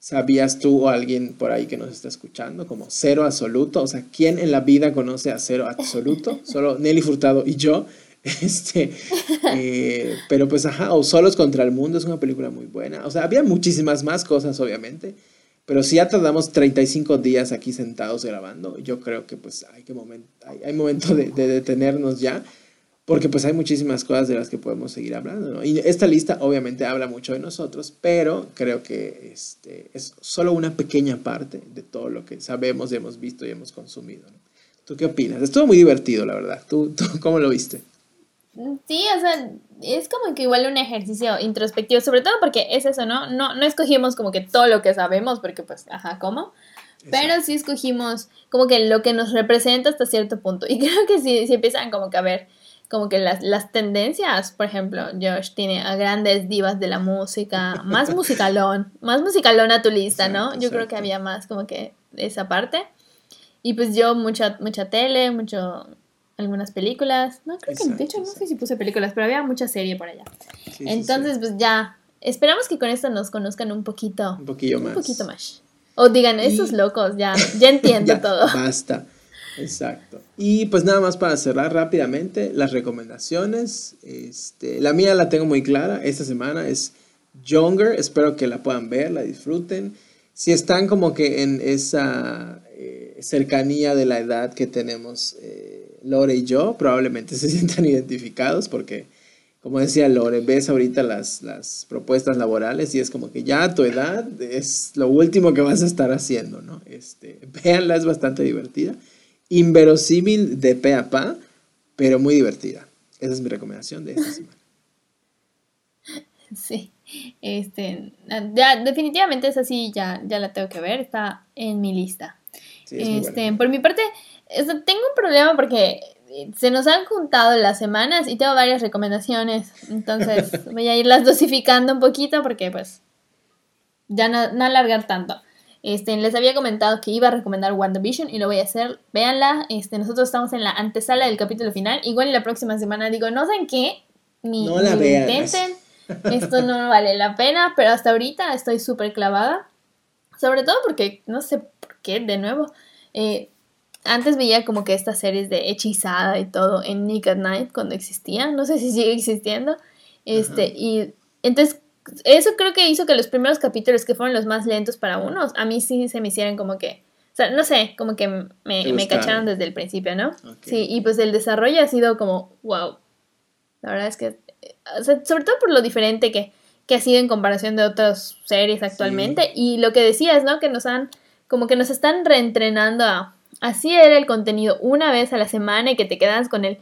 sabías tú o alguien por ahí que nos está escuchando, como cero absoluto, o sea, ¿quién en la vida conoce a cero absoluto? [LAUGHS] Solo Nelly Furtado y yo, [LAUGHS] este, eh, pero pues ajá, o Solos contra el Mundo es una película muy buena, o sea, había muchísimas más cosas obviamente, pero si ya tardamos 35 días aquí sentados grabando, yo creo que pues hay, que momento, hay, momento de, detenernos ya, porque pues hay muchísimas cosas de las que podemos seguir hablando. Y esta lista obviamente habla mucho de nosotros, pero creo que este, es solo una pequeña parte de todo lo que sabemos, hemos visto y hemos consumido. ¿Tú qué opinas? Estuvo muy divertido, la verdad. ¿Tú, tú cómo lo viste? Sí, o sea, es como que igual un ejercicio introspectivo, sobre todo porque es eso, ¿no? No, no escogimos como que todo lo que sabemos, porque pues, ajá, ¿cómo? Pero sí escogimos como que lo que nos representa hasta cierto punto. Y [LAUGHS] creo que sí, sí empiezan como que a ver como que las, las tendencias, por ejemplo, Josh tiene a grandes divas de la música, más [LAUGHS] musicalón, más musicalón a tu lista, ¿no? Yo creo que había más como que esa parte. Y pues yo mucha, mucha tele, mucho algunas películas. No, creo que, de hecho, no sé si puse películas, pero había mucha serie por allá. Entonces, pues ya, esperamos que con esto nos conozcan un poquito. Un poquito más. Un poquito más. O digan, esos locos, ya, ya entiendo [LAUGHS] todo. Basta. Exacto. Y pues nada más para cerrar rápidamente, las recomendaciones. Este, la mía la tengo muy clara. Esta semana es Younger. Espero que la puedan ver, la disfruten. Si están como que en esa eh, cercanía de la edad que tenemos eh, Lore y yo probablemente [LAUGHS] se sientan identificados porque, como decía Lore, ves ahorita las, las propuestas laborales y es como que ya a tu edad es lo último que vas a estar haciendo, ¿no? Este, véanla, es bastante divertida. Inverosímil de pe a pa, pero muy divertida. Esa es mi recomendación de esta [LAUGHS] semana. Sí, este, ya definitivamente esa sí ya, ya la tengo que ver, está en mi lista. este, por mi parte, tengo un problema porque se nos han juntado las semanas y tengo varias recomendaciones. Entonces [LAUGHS] voy a irlas dosificando un poquito porque pues ya no, alargar tanto. Este, les había comentado que iba a recomendar WandaVision y lo voy a hacer. Véanla. Este, nosotros estamos en la antesala del capítulo final. Igual la próxima semana digo, no sé en qué, ni, no la intenten. Esto no vale la pena, pero hasta ahorita estoy súper clavada. Sobre todo porque, no sé por qué, de nuevo. Eh, antes veía como que estas series de hechizada y todo en Nick at Night cuando existían, no sé si [LAUGHS] sigue existiendo. Este, y entonces eso creo que hizo que los primeros capítulos que fueron los más lentos para unos, a mí sí se me hicieran como que, o sea, no sé, como que me, me cacharon desde el principio, ¿no? Sí, y pues el desarrollo ha sido como, wow. La verdad es que, o sea, sobre todo por lo diferente que, que ha sido en comparación de otras series actualmente y lo que decías, ¿no? Que nos han como que nos están reentrenando a así era el contenido una vez a la semana y que te quedas con el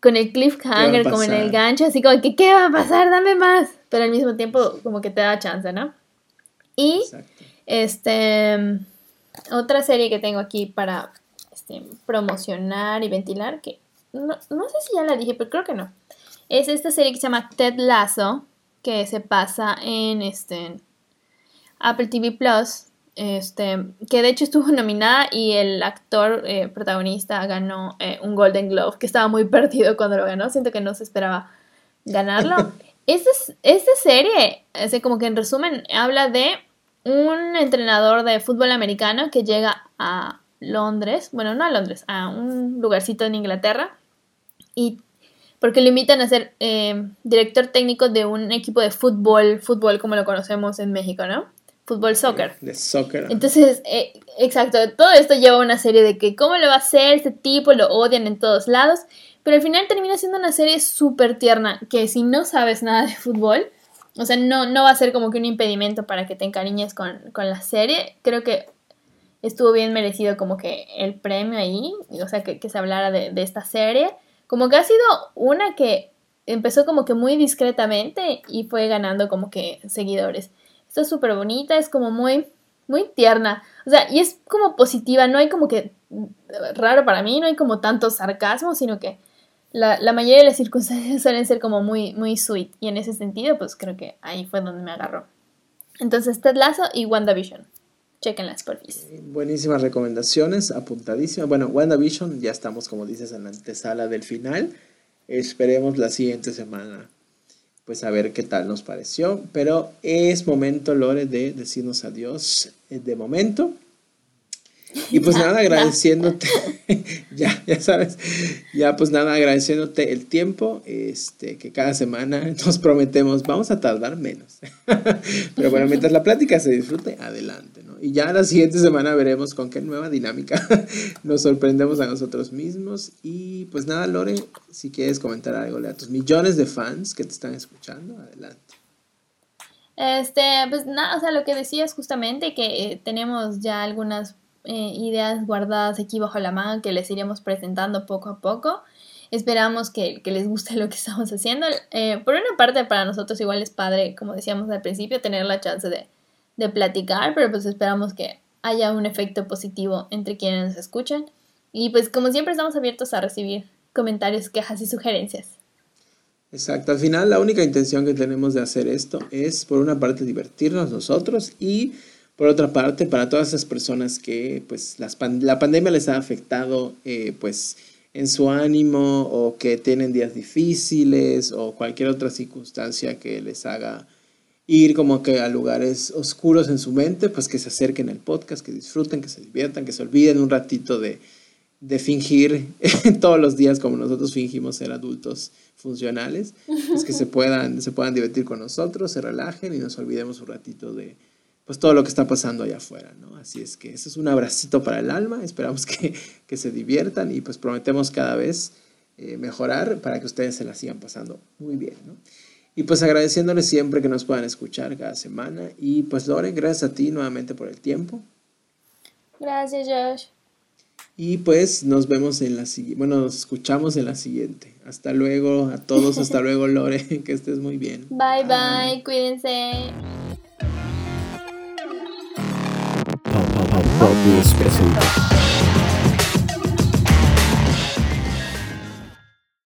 con el cliffhanger, como en el gancho, así como que ¿qué va a pasar? Dame más. Pero al mismo tiempo como que te da chance, ¿no? Y este otra serie que tengo aquí para este, promocionar y ventilar, que no, no sé si ya la dije, pero creo que no. Es esta serie que se llama Ted Lasso, que se pasa en este Apple TV Plus este, que de hecho estuvo [LAUGHS] nominada y el actor eh, protagonista ganó eh, un Golden Glove, que estaba muy [LAUGHS] perdido cuando lo ganó, siento que no se esperaba ganarlo. [LAUGHS] esta, esta serie, así como que en resumen, habla de un entrenador de fútbol americano que llega a Londres, bueno, no a Londres, a un lugarcito en Inglaterra, y porque lo invitan a ser eh, director técnico de un equipo de fútbol, fútbol como lo conocemos en México, ¿no? Fútbol soccer. De soccer. Entonces, eh, exacto, todo esto lleva una serie de que cómo lo va a hacer este tipo, lo odian en todos lados, pero al final termina siendo una serie súper tierna, que si no sabes nada de fútbol, o sea, no, no va a ser como que un impedimento para que te encariñes con, la serie, creo que estuvo bien merecido como que el premio ahí, o sea, que, se hablara de, de esta serie, como que ha sido una que empezó como que muy discretamente y fue ganando como que seguidores. Está súper bonita, es como muy, muy tierna. O sea, y es como positiva, no hay como que, raro para mí, no hay como tanto sarcasmo, sino que la, mayoría de las circunstancias [LAUGHS] suelen ser como muy, muy sweet. Y en ese sentido, pues creo que ahí fue donde me agarró. Entonces, Ted Lasso y WandaVision. Chequenlas, por favor. Buenísimas recomendaciones, apuntadísimas. Bueno, WandaVision, ya estamos, como dices, en la antesala del final. Esperemos la siguiente semana pues a ver qué tal nos pareció. Pero es momento, Lore, de decirnos adiós eh, de momento. Y pues nada, agradeciéndote, [LAUGHS] ya, ya sabes, ya pues nada, agradeciéndote el tiempo, este, que cada semana [LAUGHS] nos prometemos, vamos a tardar menos. [LAUGHS] Pero bueno, mientras la plática se disfrute, adelante, ¿no? Y ya la siguiente semana veremos con qué nueva dinámica nos sorprendemos a nosotros mismos. Y pues nada, Lore, si quieres comentar algo a tus millones de fans que te están escuchando, adelante. Este, pues nada, o sea, lo que decías justamente, que eh, tenemos ya algunas eh, ideas guardadas aquí bajo la mano que les iremos presentando poco a poco. Esperamos que, les guste [LAUGHS] lo que estamos haciendo. Eh, por una parte, para nosotros igual es padre, como decíamos al principio, tener la chance de, de platicar, pero pues esperamos que haya un efecto positivo entre quienes nos escuchan. Y pues como siempre estamos abiertos a recibir comentarios, quejas y sugerencias. Exacto, al final la única intención que tenemos de hacer esto es por una parte divertirnos nosotros y por otra parte, para todas esas personas que pues la pandemia les ha afectado eh, pues en su ánimo o que tienen días difíciles o cualquier otra circunstancia que les haga ir como que a lugares oscuros en su mente, pues que se acerquen al podcast, que disfruten, que se diviertan, que se olviden un ratito de, de fingir [LAUGHS] todos los días como nosotros fingimos ser adultos funcionales, pues que se [LAUGHS] puedan, se puedan divertir con nosotros, se relajen y nos olvidemos un ratito de, pues todo lo que está pasando allá afuera, ¿no? Así es que eso es un abracito para el alma, [LAUGHS] esperamos que, se diviertan y pues prometemos cada vez eh, mejorar para que ustedes se la sigan pasando muy bien, ¿no? Y pues agradeciéndoles siempre que nos puedan escuchar cada semana y pues Lore, gracias a ti nuevamente por el tiempo. Gracias Josh. Y pues nos vemos en la siguiente, bueno, nos escuchamos en la siguiente. Hasta luego a todos, hasta [LAUGHS] luego Lore, [LAUGHS] que estés muy bien. bye, bye. cuídense. Pop News presenta.